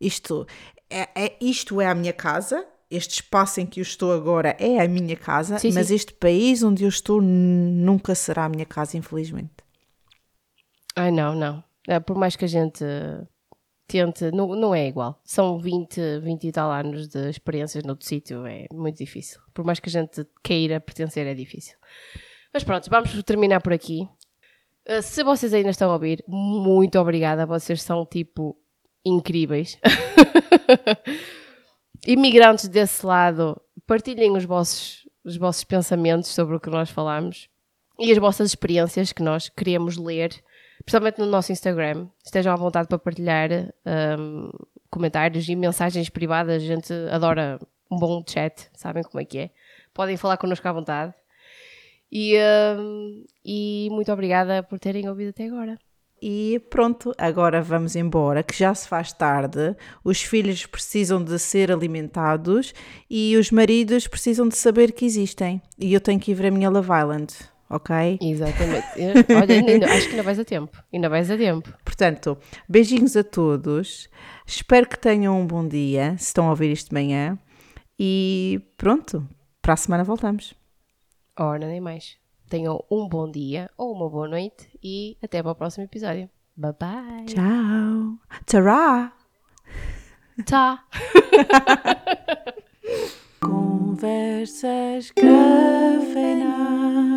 isto é, é isto é a minha casa. Este espaço em que eu estou agora é a minha casa, sim, mas sim. este país onde eu estou nunca será a minha casa, infelizmente. Ai, não, não. É, por mais que a gente não, não é igual. São 20, 20 e tal anos de experiências noutro sítio, é muito difícil. Por mais que a gente queira pertencer, é difícil. Mas pronto, vamos terminar por aqui. Uh, se vocês ainda estão a ouvir, muito obrigada. Vocês são tipo incríveis. [LAUGHS] Imigrantes desse lado, partilhem os vossos, os vossos pensamentos sobre o que nós falamos e as vossas experiências que nós queremos ler principalmente no nosso Instagram. Estejam à vontade para partilhar um, comentários e mensagens privadas. A gente adora um bom chat, sabem como é que é. Podem falar connosco à vontade. E, hum, e muito obrigada por terem ouvido até agora. E pronto, agora vamos embora, que já se faz tarde. Os filhos precisam de ser alimentados e os maridos precisam de saber que existem. E eu tenho que ir ver a minha Love Island, ok? Exatamente. Olha, ainda- acho que ainda vais a tempo. Ainda vais a tempo. Portanto, beijinhos a todos. Espero que tenham um bom dia, se estão a ouvir isto de manhã. E pronto, para a semana voltamos. Ora, nem mais. Tenham um bom dia ou uma boa noite e até para o próximo episódio. Bye bye. Tchau. Tchau. Tá. [LAUGHS] Conversas cafeinadas.